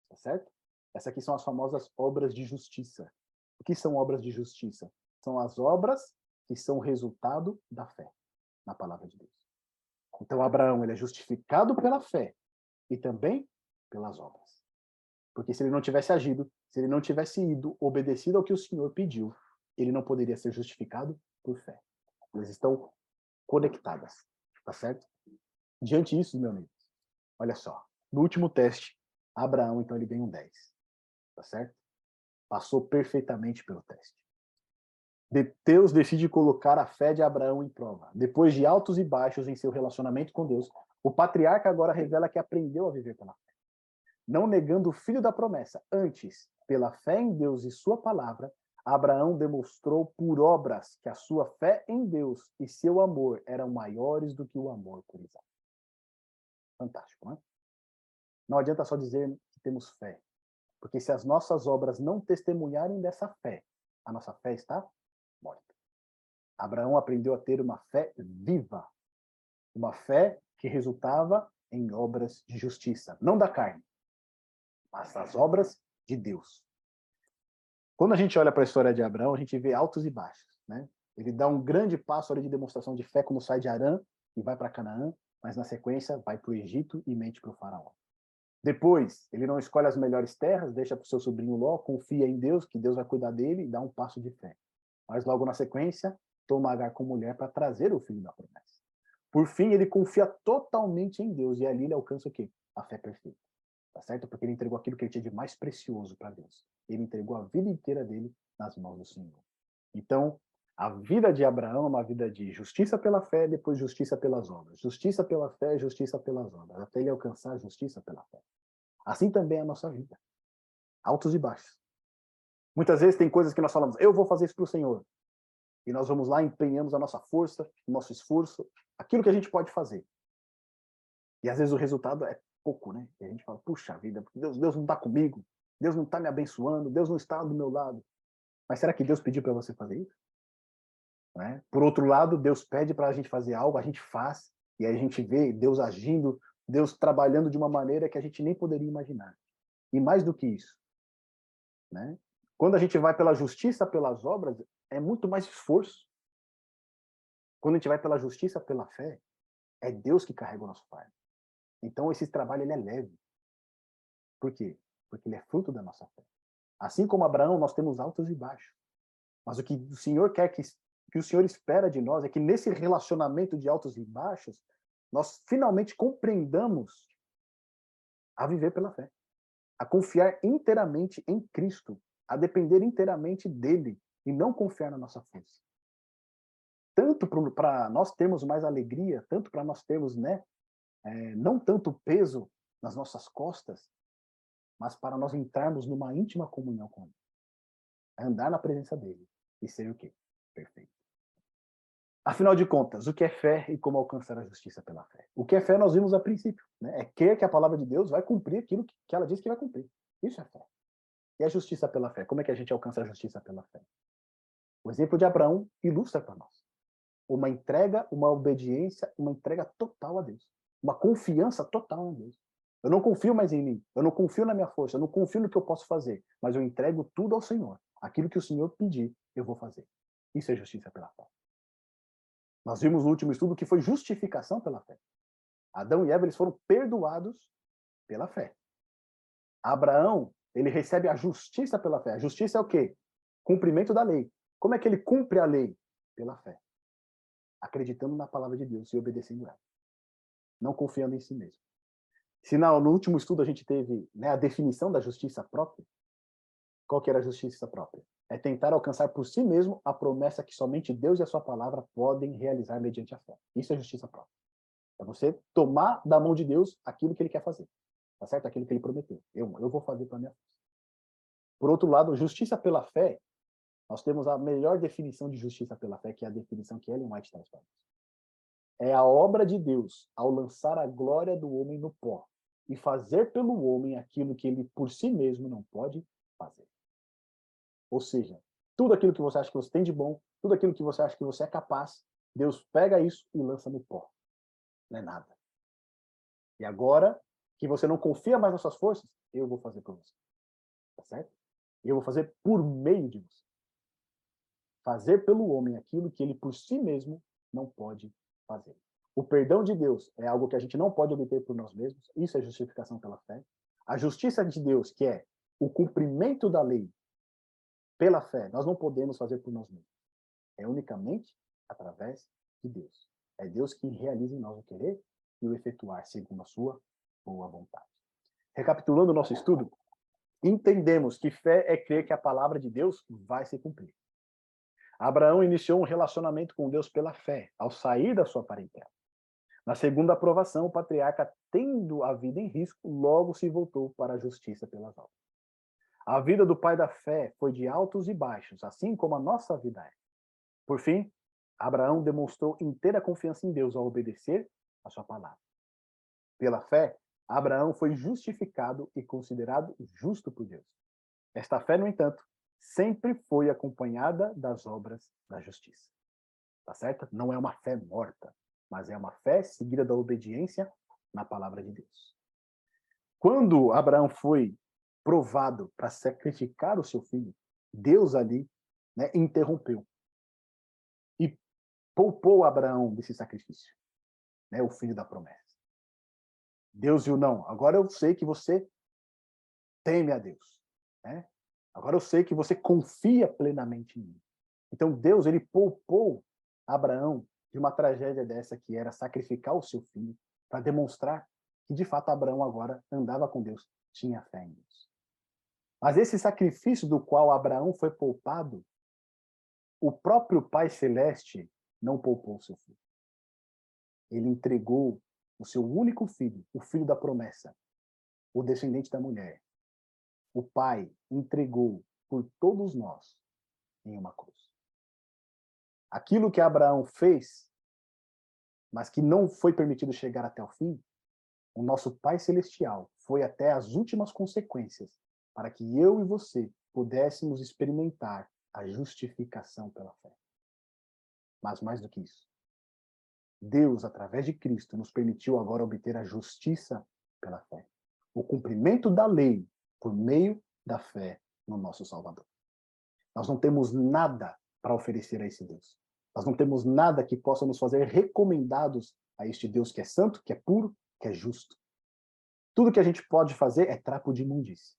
Speaker 1: Tá certo? Essas aqui são as famosas obras de justiça. O que são obras de justiça? São as obras que são resultado da fé na palavra de Deus. Então Abraão ele é justificado pela fé e também pelas obras. Porque se ele não tivesse agido, se ele não tivesse ido, obedecido ao que o Senhor pediu, ele não poderia ser justificado por fé. Elas estão conectadas, tá certo? Diante disso, meu amigo, olha só, no último teste, Abraão, então, ele ganha um 10, tá certo? Passou perfeitamente pelo teste. Deus decide colocar a fé de Abraão em prova. Depois de altos e baixos em seu relacionamento com Deus, o patriarca agora revela que aprendeu a viver pela fé. Não negando o filho da promessa, antes, pela fé em Deus e sua palavra, Abraão demonstrou por obras que a sua fé em Deus e seu amor eram maiores do que o amor por Isaac. Fantástico, não é? Não adianta só dizer que temos fé, porque se as nossas obras não testemunharem dessa fé, a nossa fé está morta. Abraão aprendeu a ter uma fé viva, uma fé que resultava em obras de justiça, não da carne, mas das obras de Deus. Quando a gente olha para a história de Abraão, a gente vê altos e baixos, né? Ele dá um grande passo ali de demonstração de fé quando sai de Arã e vai para Canaã, mas na sequência vai para o Egito e mente para o faraó. Depois, ele não escolhe as melhores terras, deixa para o seu sobrinho Ló, confia em Deus, que Deus vai cuidar dele e dá um passo de fé. Mas logo na sequência, toma Agar com mulher para trazer o filho da promessa. Por fim, ele confia totalmente em Deus e ali ele alcança o quê? A fé perfeita. Tá certo? Porque ele entregou aquilo que ele tinha de mais precioso para Deus ele entregou a vida inteira dele nas mãos do Senhor. Então, a vida de Abraão é uma vida de justiça pela fé, depois justiça pelas obras. Justiça pela fé, justiça pelas obras, até ele alcançar a justiça pela fé. Assim também é a nossa vida. Altos e baixos. Muitas vezes tem coisas que nós falamos, eu vou fazer isso para o Senhor. E nós vamos lá, empenhamos a nossa força, o nosso esforço, aquilo que a gente pode fazer. E às vezes o resultado é pouco, né? E a gente fala, puxa vida, Deus, Deus não está comigo, Deus não está me abençoando, Deus não está do meu lado. Mas será que Deus pediu para você fazer isso? É? Por outro lado, Deus pede para a gente fazer algo, a gente faz, e aí a gente vê Deus agindo, Deus trabalhando de uma maneira que a gente nem poderia imaginar. E mais do que isso, né? quando a gente vai pela justiça, pelas obras, é muito mais esforço. Quando a gente vai pela justiça, pela fé, é Deus que carrega o nosso fardo. Então, esse trabalho ele é leve. Por quê? porque ele é fruto da nossa fé. Assim como Abraão, nós temos altos e baixos. Mas o que o Senhor quer que, que o Senhor espera de nós é que nesse relacionamento de altos e baixos, nós finalmente compreendamos a viver pela fé, a confiar inteiramente em Cristo, a depender inteiramente dele e não confiar na nossa força. Tanto para nós termos mais alegria, tanto para nós termos, né, é, não tanto peso nas nossas costas, mas para nós entrarmos numa íntima comunhão com Ele. É andar na presença dEle e ser o quê? Perfeito. Afinal de contas, o que é fé e como alcançar a justiça pela fé? O que é fé nós vimos a princípio, né? É crer que a palavra de Deus vai cumprir aquilo que ela diz que vai cumprir. Isso é fé. E a justiça pela fé? Como é que a gente alcança a justiça pela fé? O exemplo de Abraão ilustra para nós. Uma entrega, uma obediência, uma entrega total a Deus. Uma confiança total Deus. Eu não confio mais em mim. Eu não confio na minha força. Eu não confio no que eu posso fazer. Mas eu entrego tudo ao Senhor. Aquilo que o Senhor pedir, eu vou fazer. Isso é justiça pela fé. Nós vimos no último estudo que foi justificação pela fé. Adão e Eva eles foram perdoados pela fé. Abraão, ele recebe a justiça pela fé. A justiça é o quê? Cumprimento da lei. Como é que ele cumpre a lei? Pela fé. Acreditando na palavra de Deus e obedecendo ela. Não confiando em si mesmo. Se no, último estudo a gente teve né, a definição da justiça própria, qual que era a justiça própria? É tentar alcançar por si mesmo a promessa que somente Deus e a sua palavra podem realizar mediante a fé. Isso é justiça própria. É você tomar da mão de Deus aquilo que ele quer fazer. Tá certo? Aquilo que ele prometeu. Eu, eu vou fazer para minha força. Por outro lado, justiça pela fé, nós temos a melhor definição de justiça pela fé, que é a definição que Ellen White traz para nós. É a obra de Deus ao lançar a glória do homem no pó, e fazer pelo homem aquilo que ele por si mesmo não pode fazer. Ou seja, tudo aquilo que você acha que você tem de bom, tudo aquilo que você acha que você é capaz, Deus pega isso e lança no pó. Não é nada. E agora que você não confia mais nas suas forças, eu vou fazer por você. Tá certo? Eu vou fazer por meio de você. Fazer pelo homem aquilo que ele por si mesmo não pode fazer. o perdão de Deus é algo que a gente não pode obter por nós mesmos, isso é justificação pela fé. A justiça de Deus, que é o cumprimento da lei pela fé, nós não podemos fazer por nós mesmos. É unicamente através de Deus. É Deus quem realiza em nós o querer e o efetuar segundo a sua boa vontade. Recapitulando o nosso estudo, entendemos que fé é crer que a palavra de Deus vai se cumprir. Abraão iniciou um relacionamento com Deus pela fé, ao sair da sua parentela. Na segunda aprovação, o patriarca, tendo a vida em risco, logo se voltou para a justiça pelas obras. A vida do pai da fé foi de altos e baixos, assim como a nossa vida é. Por fim, Abraão demonstrou inteira confiança em Deus ao obedecer a sua palavra. Pela fé, Abraão foi justificado e considerado justo por Deus. Esta fé, no entanto, sempre foi acompanhada das obras da justiça. Tá certo? Não é uma fé morta, mas é uma fé seguida da obediência na palavra de Deus. Quando Abraão foi provado para sacrificar o seu filho, Deus ali né, interrompeu e poupou Abraão desse sacrifício, né, o filho da promessa. Deus viu, não, agora eu sei que você teme a Deus. Né? Agora eu sei que você confia plenamente em mim. Então Deus, ele poupou Abraão de uma tragédia dessa que era sacrificar o seu filho para demonstrar que de fato Abraão agora andava com Deus, tinha fé em Deus. Mas esse sacrifício do qual Abraão foi poupado, o próprio Pai Celeste não poupou o seu filho. Ele entregou o seu único filho, o filho da promessa, o descendente da mulher, o Pai entregou por todos nós em uma cruz. Aquilo que Abraão fez, mas que não foi permitido chegar até o fim, o nosso Pai Celestial foi até as últimas consequências para que eu e você pudéssemos experimentar a justificação pela fé. Mas mais do que isso, Deus, através de Cristo, nos permitiu agora obter a justiça pela fé. O cumprimento da lei por meio da fé no nosso Salvador. Nós não temos nada para oferecer a esse Deus. Nós não temos nada que possa nos fazer recomendados a este Deus que é santo, que é puro, que é justo. Tudo que a gente pode fazer é trapo de imundície.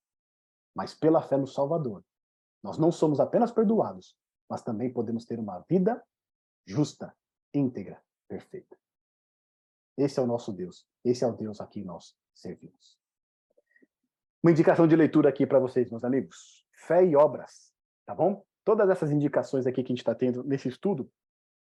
Speaker 1: Mas pela fé no Salvador, nós não somos apenas perdoados, mas também podemos ter uma vida justa, íntegra, perfeita. Esse é o nosso Deus. Esse é o Deus a quem nós servimos. Uma indicação de leitura aqui para vocês, meus amigos. Fé e obras, tá bom? Todas essas indicações aqui que a gente está tendo nesse estudo,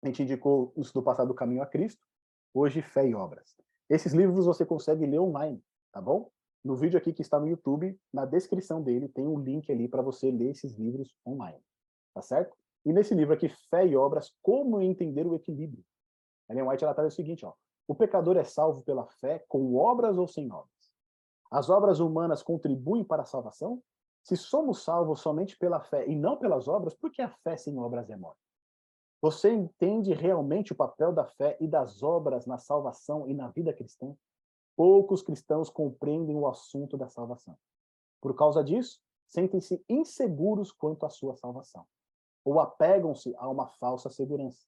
Speaker 1: a gente indicou no estudo passado o Caminho a Cristo, hoje Fé e Obras. Esses livros você consegue ler online, tá bom? No vídeo aqui que está no YouTube, na descrição dele, tem um link ali para você ler esses livros online, tá certo? E nesse livro aqui, Fé e Obras, como entender o equilíbrio. A Ellen White ela traz o seguinte, ó, o pecador é salvo pela fé com obras ou sem obras? As obras humanas contribuem para a salvação? Se somos salvos somente pela fé e não pelas obras, por que a fé sem obras é morta? Você entende realmente o papel da fé e das obras na salvação e na vida cristã? Poucos cristãos compreendem o assunto da salvação. Por causa disso, sentem-se inseguros quanto à sua salvação, ou apegam-se a uma falsa segurança.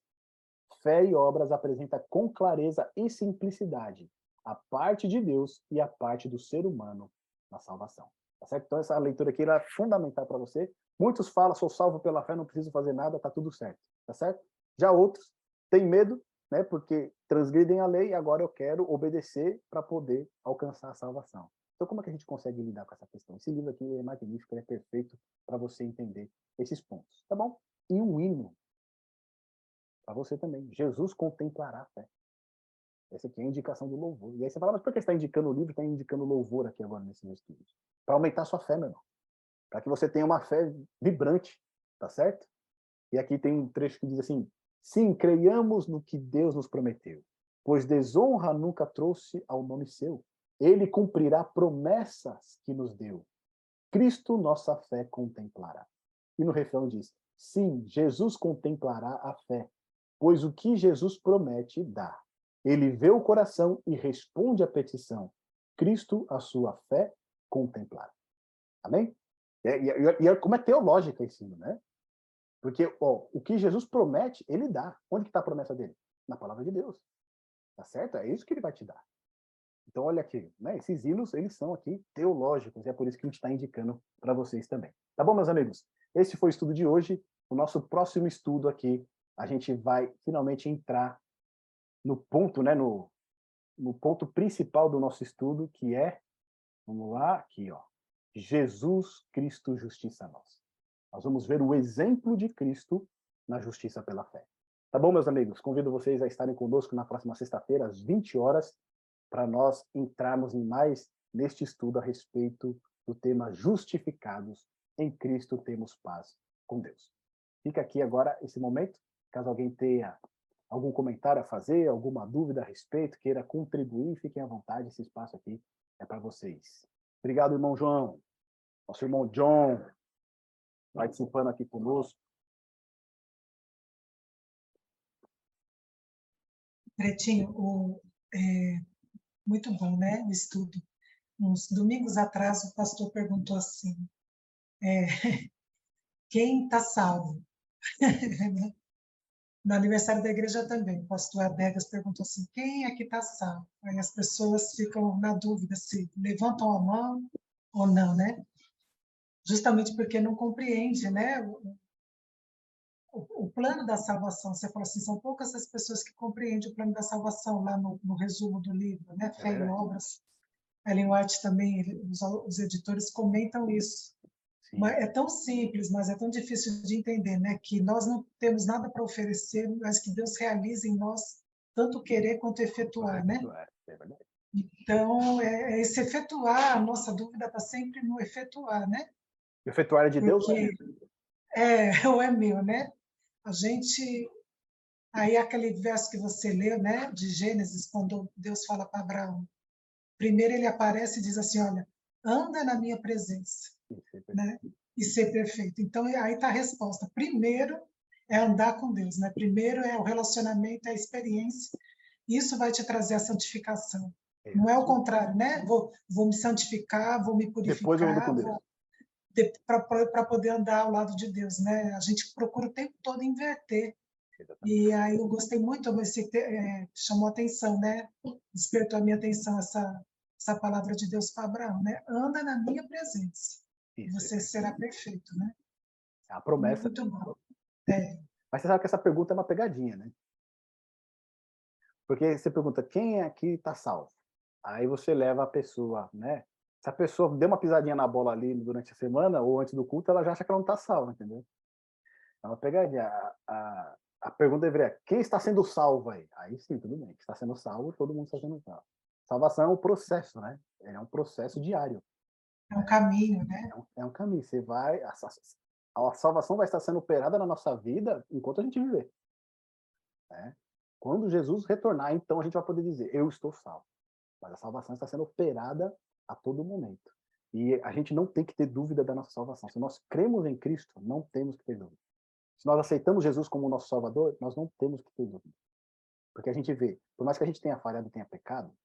Speaker 1: Fé e obras apresenta com clareza e simplicidade a parte de Deus e a parte do ser humano na salvação. Tá certo? Então essa leitura aqui é fundamental para você. Muitos falam, sou salvo pela fé, não preciso fazer nada, tá tudo certo. Tá certo? Já outros têm medo, né, porque transgridem a lei e agora eu quero obedecer para poder alcançar a salvação. Então como é que a gente consegue lidar com essa questão? Esse livro aqui é magnífico, é perfeito para você entender esses pontos, tá bom? E um hino para você também. Jesus contemplará a fé. Essa aqui é a indicação do louvor. E aí você fala, mas por que você está indicando o livro está indicando louvor aqui agora nesses estudos? Para aumentar a sua fé, meu irmão. Para que você tenha uma fé vibrante, tá certo? E aqui tem um trecho que diz assim, sim, creiamos no que Deus nos prometeu, pois desonra nunca trouxe ao nome seu. Ele cumprirá promessas que nos deu. Cristo nossa fé contemplará. E no refrão diz, sim, Jesus contemplará a fé, pois o que Jesus promete dá. Ele vê o coração e responde à petição. Cristo, a sua fé, contemplar. Amém? E, e, e, como é teológica esse hino, né? Porque ó, o que Jesus promete, ele dá. Onde está a promessa dele? Na palavra de Deus. Tá certo? É isso que ele vai te dar. Então, olha aqui, né? Esses hinos, eles são aqui teológicos, e é por isso que a gente está indicando para vocês também. Tá bom, meus amigos? Esse foi o estudo de hoje. O nosso próximo estudo aqui, a gente vai finalmente entrar no ponto, né? No, no ponto principal do nosso estudo, que é, vamos lá, aqui, ó, Jesus Cristo Justiça Nossa. Nós vamos ver o exemplo de Cristo na justiça pela fé. Tá bom, meus amigos? Convido vocês a estarem conosco na próxima sexta-feira, às 20 horas, para nós entrarmos em mais neste estudo a respeito do tema justificados em Cristo temos paz com Deus. Fica aqui agora esse momento, caso alguém tenha algum comentário a fazer, alguma dúvida a respeito, queira contribuir, fiquem à vontade, esse espaço aqui é para vocês. Obrigado, irmão João. Nosso irmão John, participando aqui conosco.
Speaker 2: Pretinho, o, é, muito bom, né, o estudo. Uns domingos atrás, o pastor perguntou assim, é, quem está salvo? no aniversário da igreja também, o pastor Adegas perguntou assim, quem é que está salvo? Aí as pessoas ficam na dúvida se levantam a mão ou não, né? Justamente porque não compreende, né? O, o, o plano da salvação. Você fala assim, são poucas as pessoas que compreendem o plano da salvação lá no, no resumo do livro, né? Fé e obras. Ellen White também, os, os editores comentam isso. É tão simples, mas é tão difícil de entender, né? Que nós não temos nada para oferecer, mas que Deus realiza em nós tanto querer quanto efetuar, né? É então, é, é esse efetuar, a nossa dúvida está sempre no efetuar, né?
Speaker 1: efetuar é de Deus?
Speaker 2: Porque, é, ou é meu, né? A gente. Aí, aquele verso que você leu, né? De Gênesis, quando Deus fala para Abraão. Primeiro ele aparece e diz assim: Olha, anda na minha presença né? e ser perfeito. Então, aí está a resposta. Primeiro é andar com Deus, né? Primeiro é o relacionamento, é a experiência. Isso vai te trazer a santificação. Não é o contrário, né? Vou, vou me santificar, vou me purificar. Depois eu ando com Deus. Para poder andar ao lado de Deus, né? A gente procura o tempo todo inverter. E aí eu gostei muito, você é, chamou atenção, né? Despertou a minha atenção essa, essa palavra de Deus para Abraão, né? Anda na minha presença. Isso, você é. será perfeito, né?
Speaker 1: É a promessa.
Speaker 2: Muito bom. É.
Speaker 1: Mas você sabe que essa pergunta é uma pegadinha, né? Porque você pergunta, quem aqui está salvo? Aí você leva a pessoa, né? Se a pessoa deu uma pisadinha na bola ali durante a semana ou antes do culto, ela já acha que ela não está salva, entendeu? É uma pegadinha. A, a, a pergunta deveria, quem está sendo salvo aí? Aí sim, tudo bem. Está sendo salvo, todo mundo está sendo salvo. Salvação é um processo, né? É um processo diário.
Speaker 2: É um caminho, né?
Speaker 1: É um, é um caminho. Você vai. A, a, salvação vai estar sendo operada na nossa vida enquanto a gente viver. Né? Quando Jesus retornar, então a gente vai poder dizer: Eu estou salvo. Mas a salvação está sendo operada a todo momento. E a gente não tem que ter dúvida da nossa salvação. Se nós cremos em Cristo, não temos que ter dúvida. Se nós aceitamos Jesus como nosso Salvador, nós não temos que ter dúvida. Porque a gente vê, por mais que a gente tenha falhado e tenha pecado,